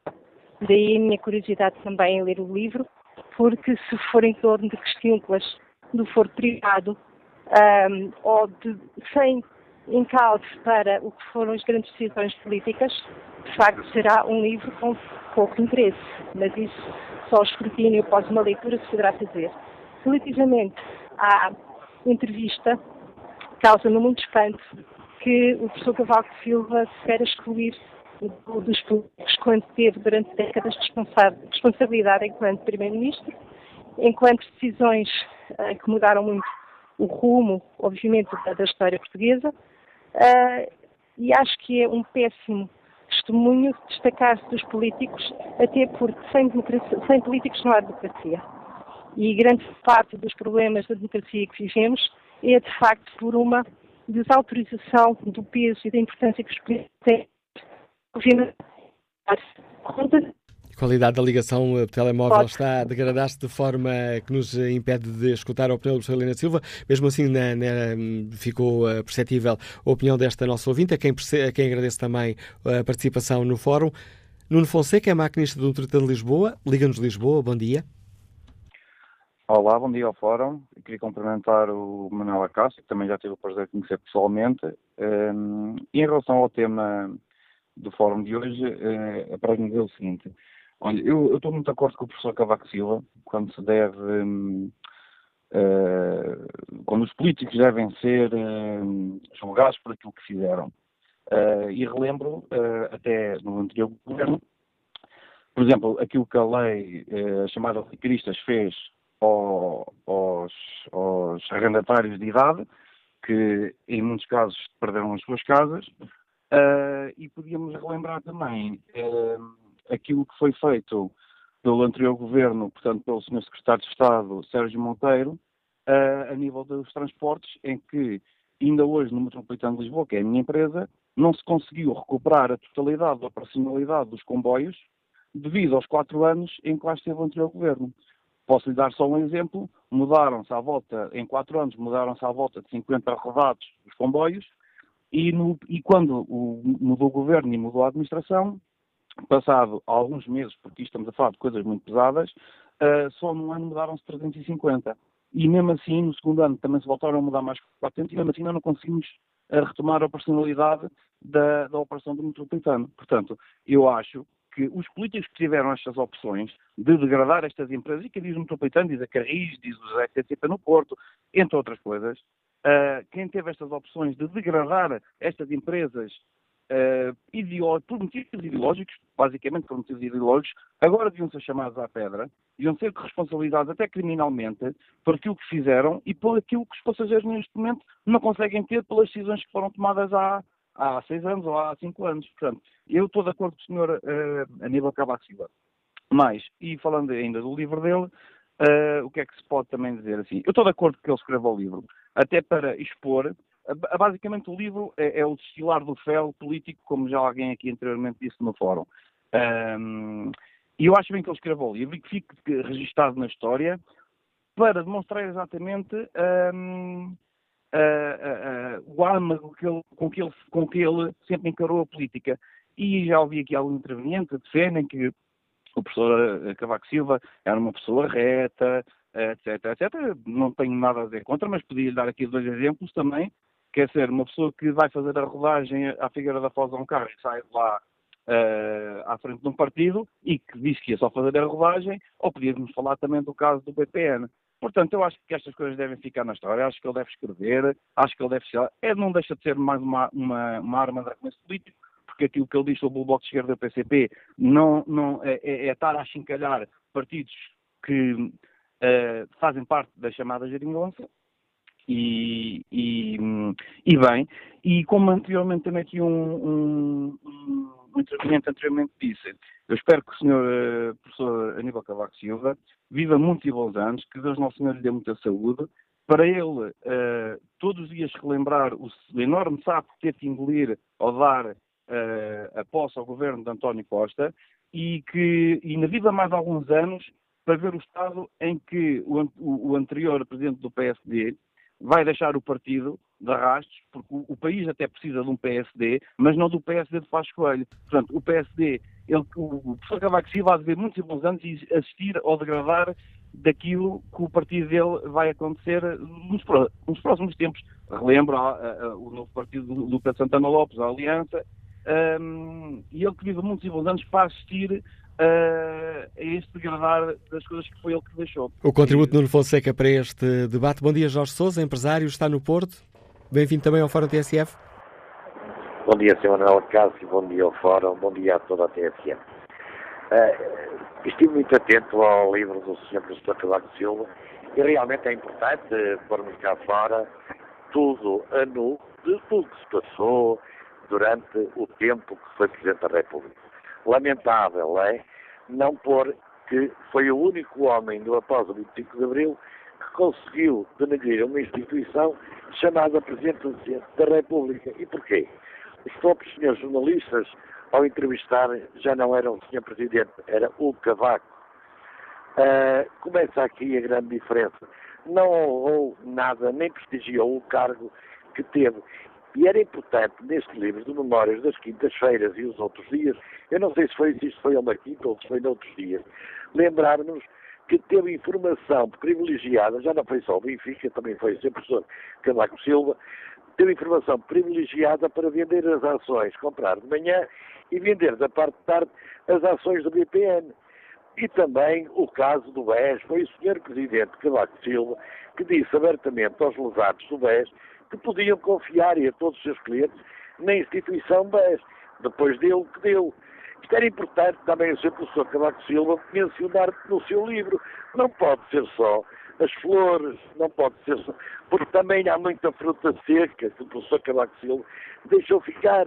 Daí a minha curiosidade também em ler o livro, porque se for em torno de questões do foro privado um, ou de, sem encalço para o que foram as grandes decisões políticas, de facto será um livro com pouco interesse, mas isso só o escrutínio após uma leitura se poderá fazer. Relativamente à entrevista, causa-me muito espanto que o professor Cavaco Silva se quer excluir dos políticos quando teve durante décadas de responsabilidade enquanto Primeiro-Ministro, enquanto decisões uh, que mudaram muito o rumo, obviamente, da, história portuguesa, uh, e acho que é um péssimo testemunho destacar-se dos políticos, até porque sem, sem políticos não há democracia. E grande parte dos problemas da democracia que vivemos é, de facto, por uma desautorização do peso e da importância que os políticos têm. A qualidade da ligação telemóvel Pode. está a degradar-se de forma que nos impede de escutar a opinião do Sr. Helena Silva. Mesmo assim, na, na, ficou eh, perceptível a opinião desta nossa ouvinte, a quem, a quem agradeço também a participação no fórum. Nuno Fonseca é maquinista do Metropolitano de Lisboa. Liga-nos de Lisboa. Bom dia. Olá, bom dia ao Fórum. Queria cumprimentar o Manuel Acácio, que também já tive o prazer de conhecer pessoalmente. Um, e em relação ao tema do fórum de hoje, uh, a para dizer o seguinte. Olha, eu estou muito de acordo com o professor Cavaco Silva quando se deve. Um, uh, quando os políticos devem ser uh, julgados por aquilo que fizeram. Uh, e relembro, até no anterior governo, por exemplo, aquilo que a lei chamada de Cristas fez ao, aos, aos arrendatários de idade, que em muitos casos perderam as suas casas, e podíamos relembrar também aquilo que foi feito pelo anterior governo, portanto, pelo Sr. Secretário de Estado, Sérgio Monteiro, uh, a nível dos transportes, em que ainda hoje no Metropolitano de Lisboa, que é a minha empresa, não se conseguiu recuperar a totalidade da operacionalidade dos comboios devido aos quatro anos em que lá esteve o anterior governo. Posso lhe dar só um exemplo. Mudaram-se à volta, em quatro anos, mudaram-se à volta de 50 rodados os comboios e, no, e quando o, mudou o governo e mudou a administração, passado alguns meses, porque estamos a falar de coisas muito pesadas, uh, só num ano mudaram-se 350. E mesmo assim, no segundo ano também se voltaram a mudar mais 400 e mesmo assim não conseguimos uh, retomar a personalidade da, da operação do metropolitano. Portanto, eu acho que os políticos que tiveram estas opções de degradar estas empresas, e que diz o metropolitano, diz a Carris, diz o José TCP no Porto, entre outras coisas, uh, quem teve estas opções de degradar estas empresas uh, por motivos ideológicos, basicamente por motivos ideológicos, agora deviam ser chamados à pedra, deviam ser responsabilizados até criminalmente por aquilo que fizeram e por aquilo que os passageiros neste momento não conseguem ter pelas decisões que foram tomadas há, há seis anos ou há cinco anos. Portanto, eu estou de acordo com o senhor uh, Aníbal Cavaco Silva. Mas, e falando ainda do livro dele, uh, o que é que se pode também dizer assim? Eu estou de acordo que ele escreva o livro, até para expor Basicamente, o livro é, é, o destilar do fel político, como já alguém aqui anteriormente disse no fórum. Um, e eu acho bem que ele escreva o livro e que fique registado na história para demonstrar exatamente um, o âmago que ele, com, que ele, com que ele sempre encarou a política. E já ouvi aqui alguns intervenientes que defendem que o professor eh, Cavaco Silva era uma pessoa reta, etc, etc. Não tenho nada a dizer contra, mas podia dar aqui dois exemplos também quer ser uma pessoa que vai fazer a rodagem à Figueira da Foz a um carro e sai lá uh, à frente de um partido e que diz que ia só fazer a rodagem, ou podíamos falar também do caso do BPN. Portanto, eu acho que estas coisas devem ficar na história, acho que ele deve escrever, acho que ele deve ser, é, não deixa de ser mais uma, uma, uma arma de arremesso político, porque aquilo que ele diz sobre o Bloco de Esquerda e o PCP não, não, é, é, é estar a achincalhar partidos que uh, fazem parte da chamada geringonça, e, e, e bem. E como anteriormente também aqui um, um interveniente anteriormente disse, eu espero que o senhor uh, professor Aníbal Cavaco Silva viva muitos e bons anos, que Deus Nosso Senhor lhe dê muita saúde, para ele uh, todos os dias relembrar o enorme sapo que teve que engolir ao dar uh, a posse ao governo de António Costa e que ainda viva mais alguns anos para ver o estado em que o, o anterior presidente do PSD vai deixar o partido de arrastos, porque o, país até precisa de um PSD, mas não do PSD de Passos Coelho. Portanto, o PSD, ele, o, professor Cavaco Silva vai ver muitos bons anos e assistir ao degradar daquilo que o partido dele vai acontecer nos, nos próximos tempos. Relembro a, a, a, o novo partido do Lucas Santana Lopes, a Aliança, um, e ele que vive muitos bons anos para assistir a este degradar das coisas que foi ele que deixou. O contributo de Nuno Fonseca para este debate. Bom dia, Jorge Sousa, empresário, está no Porto. Bem-vindo também ao Fórum TSF. Bom dia, Sr. Manuel Cássio, bom dia ao Fórum, bom dia a toda a TSF. Uh, estive muito atento ao livro do Sr. Professor Cavaco Silva e realmente é importante pormos cá fora tudo a nu de tudo que se passou durante o tempo que foi Presidente da República lamentável é não pôr que foi o único homem do após o 25 de Abril que conseguiu denegrir uma instituição chamada Presidente da República. E porquê? Os próprios senhores jornalistas, ao entrevistar, já não eram o senhor Presidente, era o Cavaco. Uh, começa aqui a grande diferença. Não honrou nada, nem prestigiou o cargo que teve. E era importante, neste livro de memórias das quintas-feiras e os outros dias, eu não sei se foi se isto foi uma quinta ou se foi noutros dias, lembrarmos que teve informação privilegiada, já não foi só o Benfica, também foi o professor Cavaco Silva, ter informação privilegiada para vender as ações, comprar de manhã e vender da parte de tarde as ações do BPN. E também o caso do BES, foi o Sr. Presidente Cavaco Silva que disse abertamente aos lesados do BES que podiam confiar e a todos os seus clientes na instituição BES. Depois deu que deu. Isto era importante também o Sr. Professor Cavaco Silva mencionar no seu livro. Não pode ser só as flores, não pode ser só. Porque também há muita fruta seca que o professor Cavaco Silva deixou ficar.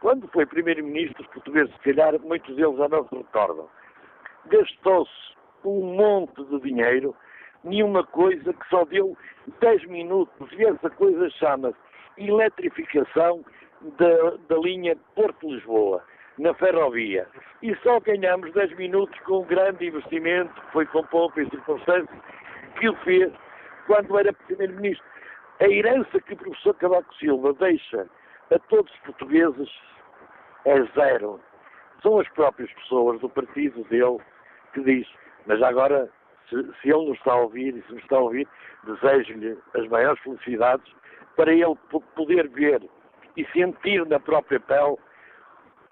Quando foi Primeiro-Ministro, os portugueses, se calhar, muitos deles já não se recordam. Gastou-se um monte de dinheiro nenhuma coisa que só deu 10 minutos e essa coisa chama-se eletrificação da, da linha Porto-Lisboa, na ferrovia. E só ganhamos 10 minutos com um grande investimento, que foi com pouca circunstância, que o fez quando era Primeiro-Ministro. A herança que o professor Cavaco Silva deixa a todos os portugueses é zero. São as próprias pessoas do partido dele que diz, mas agora, se, se ele nos está a ouvir e se nos está a ouvir, desejo-lhe as maiores felicidades para ele poder ver e sentir na própria pele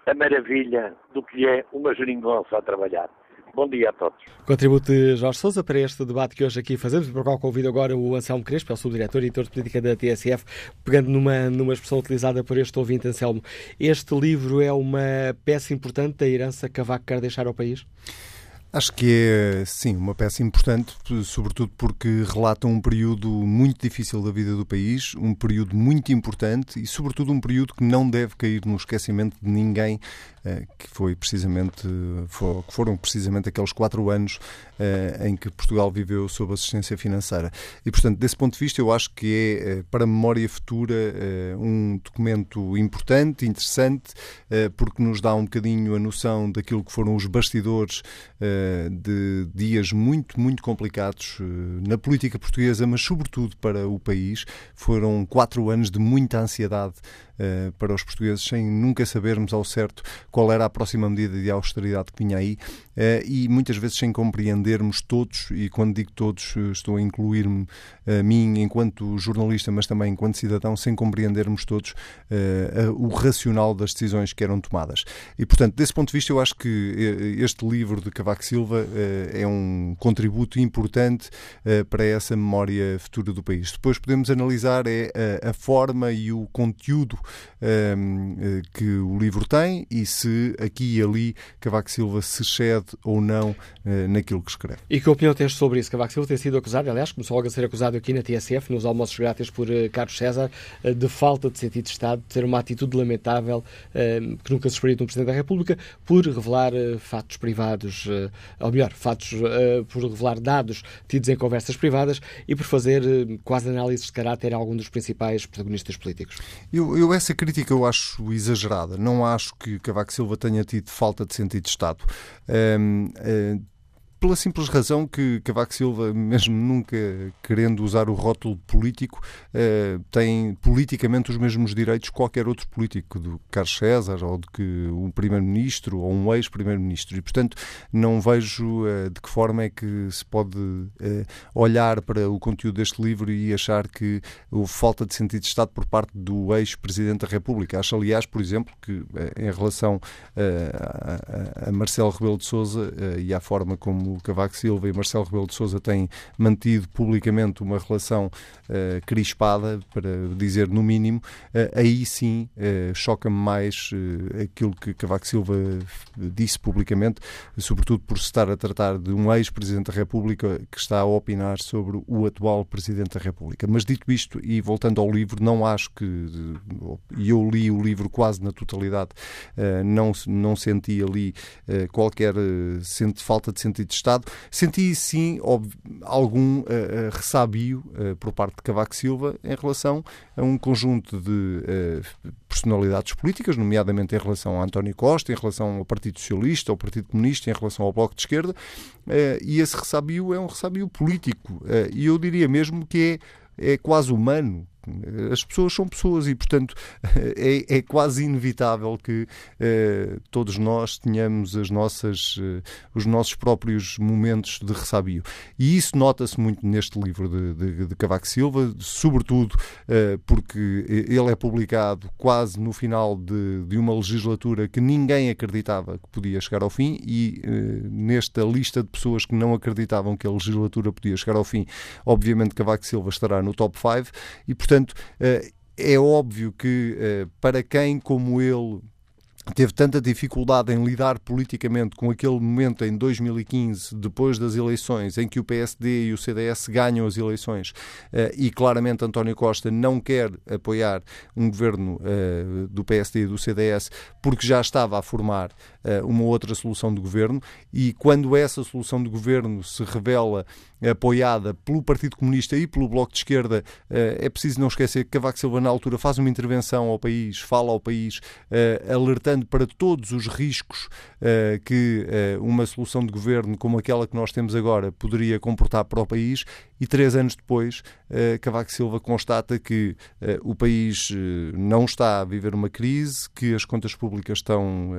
a maravilha do que é uma geringonça a trabalhar. Bom dia a todos. Contributo de Jorge Sousa para este debate que hoje aqui fazemos, para o qual convido agora o Anselmo Crespo, é o subdiretor e editor de política da TSF, pegando numa, numa expressão utilizada por este ouvinte, Anselmo. Este livro é uma peça importante da herança que Cavaco quer deixar ao país? Acho que é, sim, uma peça importante, sobretudo porque relata um período muito difícil da vida do país, um período muito importante e, sobretudo, um período que não deve cair no esquecimento de ninguém que foi precisamente que foram precisamente aqueles quatro anos eh, em que Portugal viveu sob assistência financeira. E portanto desse ponto de vista eu acho que é eh, para a memória futura um documento importante interessante porque nos dá um bocadinho a noção daquilo que foram os bastidores de dias muito muito complicados na política portuguesa mas sobretudo para o país. Foram quatro anos de muita ansiedade para os portugueses, sem nunca sabermos ao certo qual era a próxima medida de austeridade que vinha aí uh, e muitas vezes sem compreendermos todos, e quando digo todos, eh, estou a incluir-me a mim enquanto jornalista, mas também enquanto cidadão, sem compreendermos todos o racional das decisões que eram tomadas. E, portanto, desse ponto de vista, eu acho que este livro de Cavaco Silva é um contributo importante para essa memória futura do país. Depois podemos analisar é a, forma e o conteúdo que o livro tem e se aqui e ali Cavaco Silva se cede ou não uh, naquilo que escreve. E que opinião tens sobre isso? Cavaco Silva tem sido acusado, aliás, começou logo a ser acusado aqui na TSF, nos almoços grátis por uh, Carlos César, uh, de falta de sentido de Estado, de ter uma atitude lamentável que nunca se esperaria de um Presidente da República, por revelar fatos privados, ou melhor, fatos, por revelar dados tidos em conversas privadas e por fazer quase análises de caráter a algum dos principais protagonistas políticos. Eu, eu essa crítica eu acho exagerada. Não acho que Cavaco Silva tenha tido falta de sentido de Estado. Um, um, pela simples razão que Cavaco Silva, mesmo nunca querendo usar o rótulo político, eh, tem politicamente os mesmos direitos que qualquer outro político, do Carlos César ou do que um primeiro-ministro ou um ex-primeiro-ministro. E, portanto, não vejo eh, de que forma é que se pode eh, olhar para o conteúdo deste livro e achar que houve falta de sentido de Estado por parte do ex-presidente da República. Acho, aliás, por exemplo, que em relação a, Marcelo Rebelo de Sousa e à forma como como Cavaco Silva e Marcelo Rebelo de Sousa têm mantido publicamente uma relação uh, crispada, para dizer no mínimo, uh, aí sim uh, choca-me mais aquilo que Cavaco Silva disse publicamente, sobretudo por se estar a tratar de um ex-presidente da República que está a opinar sobre o atual presidente da República. Mas dito isto, e voltando ao livro, não acho que, e eu li o livro quase na totalidade, não, não senti ali qualquer falta de sentido Estado. Senti, sim, algum uh, ressabio uh, por parte de Cavaco Silva em relação a um conjunto de uh, personalidades políticas, nomeadamente em relação a António Costa, em relação ao Partido Socialista, ao Partido Comunista, em relação ao Bloco de Esquerda, e esse ressabio é um ressabio político. E eu diria mesmo que é, é quase humano As pessoas são pessoas e, portanto, é, é quase inevitável que eh, todos nós tenhamos as nossas, eh, os nossos próprios momentos de ressabio. E isso nota-se muito neste livro de, de, de Cavaco Silva, sobretudo eh, porque ele é publicado quase no final de, de, uma legislatura que ninguém acreditava que podia chegar ao fim e eh, nesta lista de pessoas que não acreditavam que a legislatura podia chegar ao fim, obviamente Cavaco Silva estará no top 5 e, portanto, eh, é óbvio que eh, para quem, como ele, teve tanta dificuldade em lidar politicamente com aquele momento em 2015, depois das eleições, em que o PSD e o CDS ganham as eleições eh, e claramente António Costa não quer apoiar um governo do PSD e do CDS porque já estava a formar uma outra solução de governo e quando essa solução de governo se revela apoiada pelo Partido Comunista e pelo Bloco de Esquerda, eh, é preciso não esquecer que Cavaco Silva, na altura, faz uma intervenção ao país, fala ao país, eh, alertando para todos os riscos eh, que uma solução de governo como aquela que nós temos agora poderia comportar para o país e três anos depois, Cavaco Silva constata que o país não está a viver uma crise, que as contas públicas estão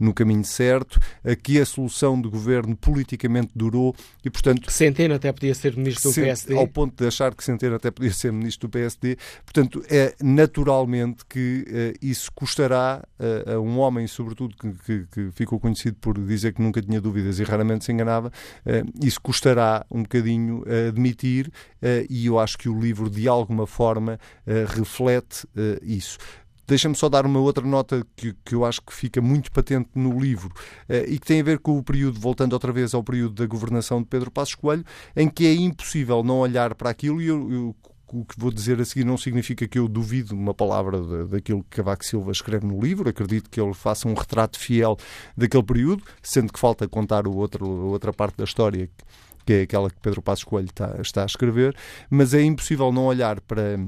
no caminho certo, que a solução de governo politicamente durou e, portanto... Centena até podia ser ministro do PSD. Ao ponto de achar que Centeno até podia ser ministro do PSD. Portanto, é naturalmente que uh, isso custará uh, a um homem, sobretudo, que, que, que, ficou conhecido por dizer que nunca tinha dúvidas e raramente se enganava, uh, isso custará um bocadinho a admitir e eu acho que o livro, de alguma forma, reflete isso. Deixa-me só dar uma outra nota que, que eu acho que fica muito patente no livro eh, e que tem a ver com o período, voltando outra vez ao período da governação de Pedro Passos Coelho, em que é impossível não olhar para aquilo e eu, eu o que vou dizer a seguir não significa que eu duvido uma palavra de, daquilo que Cavaco Silva escreve no livro. Acredito que ele faça um retrato fiel daquele período, sendo que falta contar o outro, a outra parte da história, que é aquela que Pedro Passos Coelho está, está a escrever. Mas é impossível não olhar para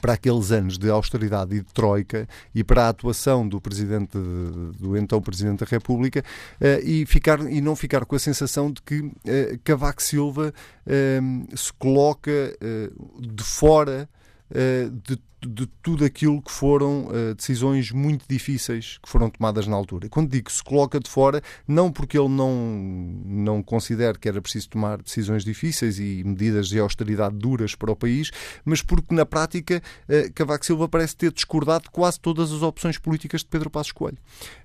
para aqueles anos de austeridade e de troika e para a atuação do presidente do então presidente da República uh, e ficar e não ficar com a sensação de que uh, Cavaco Silva uh, se coloca de fora de de tudo aquilo que foram uh, decisões muito difíceis que foram tomadas na altura. Quando digo se coloca de fora, não porque ele não, não considere que era preciso tomar decisões difíceis e medidas de austeridade duras para o país, mas porque na prática uh, Cavaco Silva parece ter discordado de quase todas as opções políticas de Pedro Passos Coelho.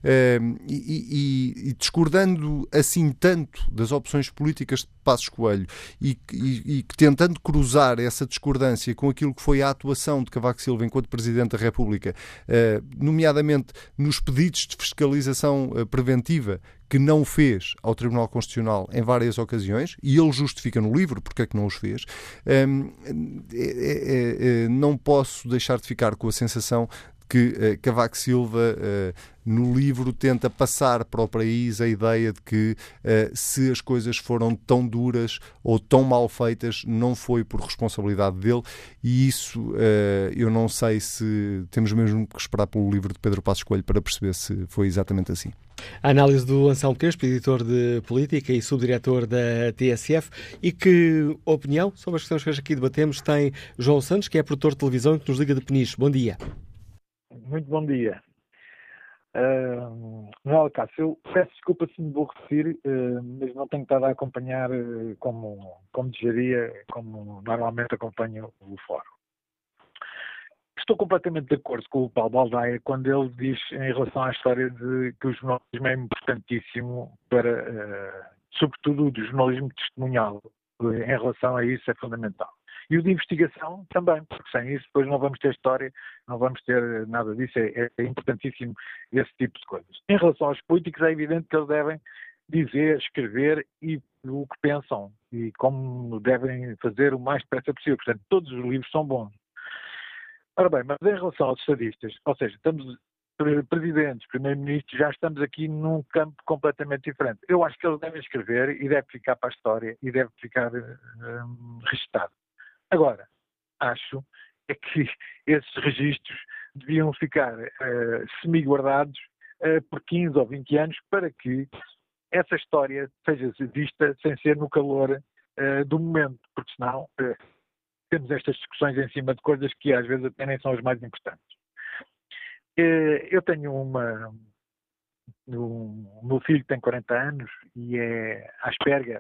Uh, e, e, e, discordando assim tanto das opções políticas de Passos Coelho e, e tentando cruzar essa discordância com aquilo que foi a atuação de Cavaco Silva enquanto Presidente da República, eh, nomeadamente nos pedidos de fiscalização eh, preventiva que não fez ao Tribunal Constitucional em várias ocasiões, e ele justifica no livro porque é que não os fez, ehm, é, não posso deixar de ficar com a sensação que Cavaco Silva, no livro, tenta passar para o país a ideia de que uh, se as coisas foram tão duras ou tão mal feitas, não foi por responsabilidade dele, e isso eu não sei se temos mesmo que esperar pelo livro de Pedro Passos Coelho para perceber se foi exatamente assim. A análise do Anselmo Crespo, editor de política e subdiretor da TSF, e que opinião sobre as questões que hoje aqui debatemos tem João Santos, que é produtor de televisão e que nos liga de Peniche. Bom dia. Muito bom dia. Uh, Manuel Cássio, eu peço desculpa se me vou repetir, uh, mas não tenho estado a acompanhar uh, como, como desejaria, como normalmente acompanho o fórum. Estou completamente de acordo com o Paulo Baldaia quando ele diz em relação à história de que o jornalismo é importantíssimo para, uh, sobretudo o jornalismo testemunhal, em relação a isso é fundamental. E o de investigação também, porque sem isso depois não vamos ter história, não vamos ter nada disso. É, é importantíssimo esse tipo de coisas. Em relação aos políticos, é evidente que eles devem dizer, escrever e o que pensam e como devem fazer o mais depressa possível. Portanto, todos os livros são bons. Ora bem, mas em relação aos estadistas, ou seja, estamos presidentes, primeiros-ministros, já estamos aqui num campo completamente diferente. Eu acho que eles devem escrever e deve ficar para a história e deve ficar um, registado. Agora, acho é que esses registros deviam ficar uh, semi-guardados uh, por 15 ou 20 anos para que essa história seja vista sem ser no calor uh, do momento, porque senão temos estas discussões em cima de coisas que às vezes até nem são as mais importantes. Eu tenho uma. O meu filho tem 40 anos e é Asperger.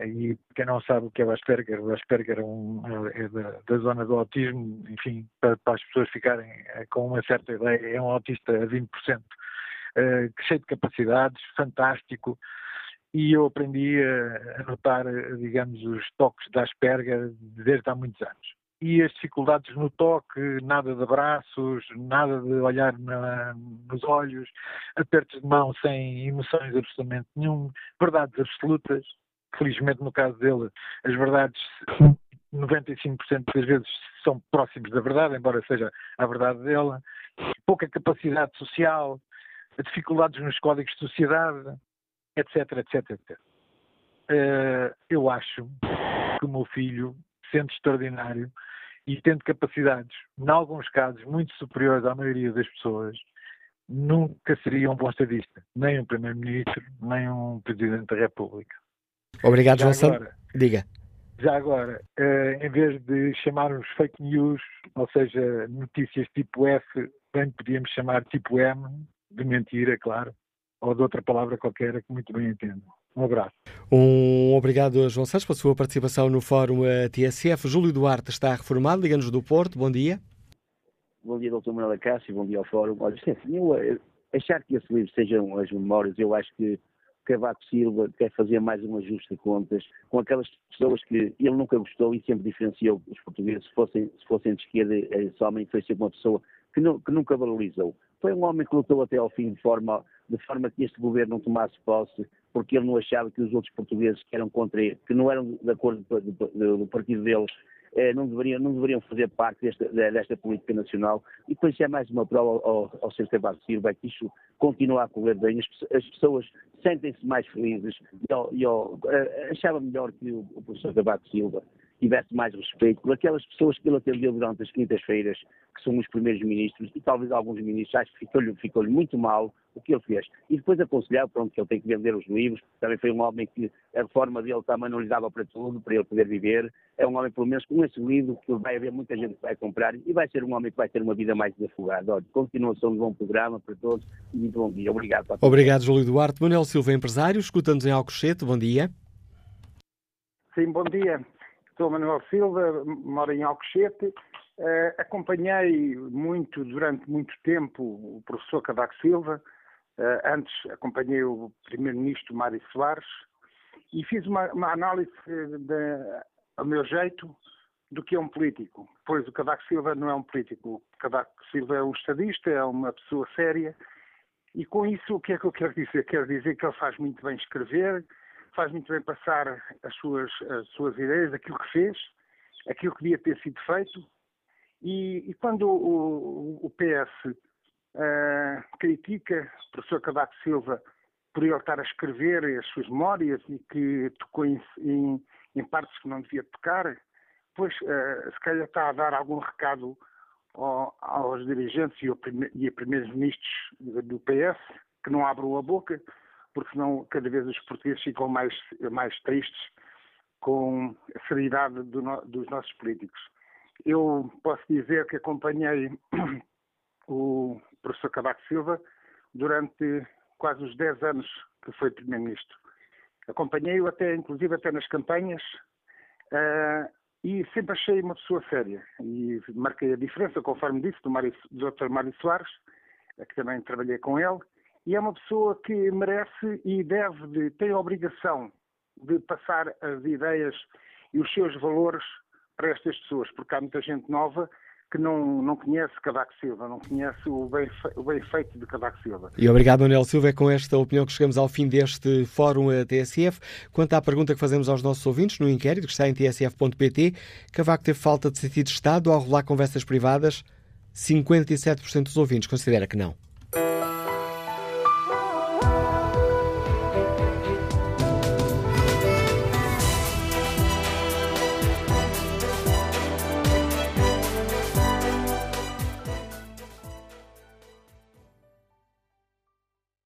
E quem não sabe o que é o Asperger, o Asperger é, um, é da, da, zona do autismo, enfim, para, para, as pessoas ficarem eh, com uma certa ideia, é um autista a 20%, uh, cheio de capacidades, fantástico, e eu aprendi a, notar, digamos, os toques da Asperger desde há muitos anos e as dificuldades no toque, nada de abraços, nada de olhar na, nos olhos, apertos de mão sem emoções absolutamente nenhum, verdades absolutas. Felizmente, no caso dele, as verdades, 95% das vezes, são próximos da verdade, embora seja a verdade dela. Pouca capacidade social, dificuldades nos códigos de sociedade, etc, etc, etc. Uh, eu acho que o meu filho, sendo extraordinário, e tendo capacidades, em alguns casos, muito superiores à maioria das pessoas, nunca seria um bom estadista, nem um Primeiro-Ministro, nem um Presidente da República. Obrigado, já João agora, Diga. Já agora, uh, em vez de chamarmos fake news, ou seja, notícias tipo F, bem podíamos chamar tipo M, de mentira, claro, ou de outra palavra qualquer que muito bem entendo. Um abraço. Um obrigado, João Santos, pela sua participação no Fórum eh, TSF. Júlio Duarte está reformado, liga-nos do Porto. Bom dia. Bom dia, Dr. Manuel Acácio, bom dia ao Fórum. Olha, eu, eh, achar que esse livro sejam as memórias, eu acho que Cavaco Silva quer fazer mais um ajuste de contas com aquelas pessoas que ele nunca gostou e sempre diferenciou os portugueses, se fossem, se fossem de esquerda, esse homem foi sempre uma pessoa que, não, que nunca valorizou. Foi um homem que lutou até ao fim de forma, de forma que este governo não tomasse posse, porque ele não achava que os outros portugueses que eram contra ele, que não eram de acordo do partido dele, não, deveriam, não deveriam fazer parte desta, desta política nacional. E depois é mais uma prova ao, ao Sr. Cavaco Silva é que isto continua a correr bem. As, as pessoas sentem-se mais felizes. Eu, eu, eh, achava melhor que o, o professor Cavaco Silva tivesse mais respeito por aquelas pessoas que ele atendeu durante as quintas-feiras, que são os primeiros ministros, e talvez alguns ministros, acho que ficou-lhe ficou muito mal o que ele fez. E depois aconselhar, pronto, que ele tem que vender os livros, também foi um homem que a reforma dele também não lhe dava para tudo, para ele poder viver. É um homem, pelo menos, com esse livro, que vai haver muita gente que vai comprar, e vai ser um homem que vai ter uma vida mais desafogada. Olha, continuação de bom programa para todos, e muito bom dia. Obrigado. Obrigado, Júlio Duarte. Manuel Silva, empresário, escuta-nos em Alcochete, bom dia. Sim, bom dia. Sou Manuel Silva, moro em Alcochete. Uh, acompanhei muito, durante muito tempo, o professor Cavaco Silva. Uh, antes acompanhei o primeiro-ministro Mário Soares e fiz uma, uma análise de, ao meu jeito do que é um político. Pois o Cavaco Silva não é um político. O Cavaco Silva é um estadista, é uma pessoa séria. E com isso, o que é que eu quero dizer? Quero dizer que ele faz muito bem escrever, faz muito bem passar as suas, as suas ideias, aquilo que fez, aquilo que devia ter sido feito. E, e quando o, o, PS uh, eh, critica o professor Cavaco Silva por ele estar a escrever as suas memórias e que tocou em, em, em partes que não devia tocar, pois uh, se calhar está a dar algum recado ao, aos dirigentes e, ao prime, e a primeiros ministros do PS que não abram a boca porque senão cada vez os portugueses ficam mais, mais tristes com a seriedade do no, dos nossos políticos. Eu posso dizer que acompanhei o professor Cavaco Silva durante quase os 10 anos que foi Primeiro-Ministro. Acompanhei-o até, inclusive, até nas campanhas uh, e sempre achei uma pessoa séria. E marquei a diferença, conforme disse, do, Mário, do Dr. Mário Soares, que também trabalhei com ele, e é uma pessoa que merece e deve, de, tem a obrigação de passar as ideias e os seus valores para estas pessoas, porque há muita gente nova que não, não conhece Cavaco Silva, não conhece o bem, o bem feito de Cavaco Silva. E obrigado, Manuel Silva. É com esta opinião que chegamos ao fim deste Fórum TSF. Quanto à pergunta que fazemos aos nossos ouvintes no inquérito que está em tsf.pt, Cavaco teve falta de sentido de Estado ao rolar conversas privadas? 57% dos ouvintes considera que não.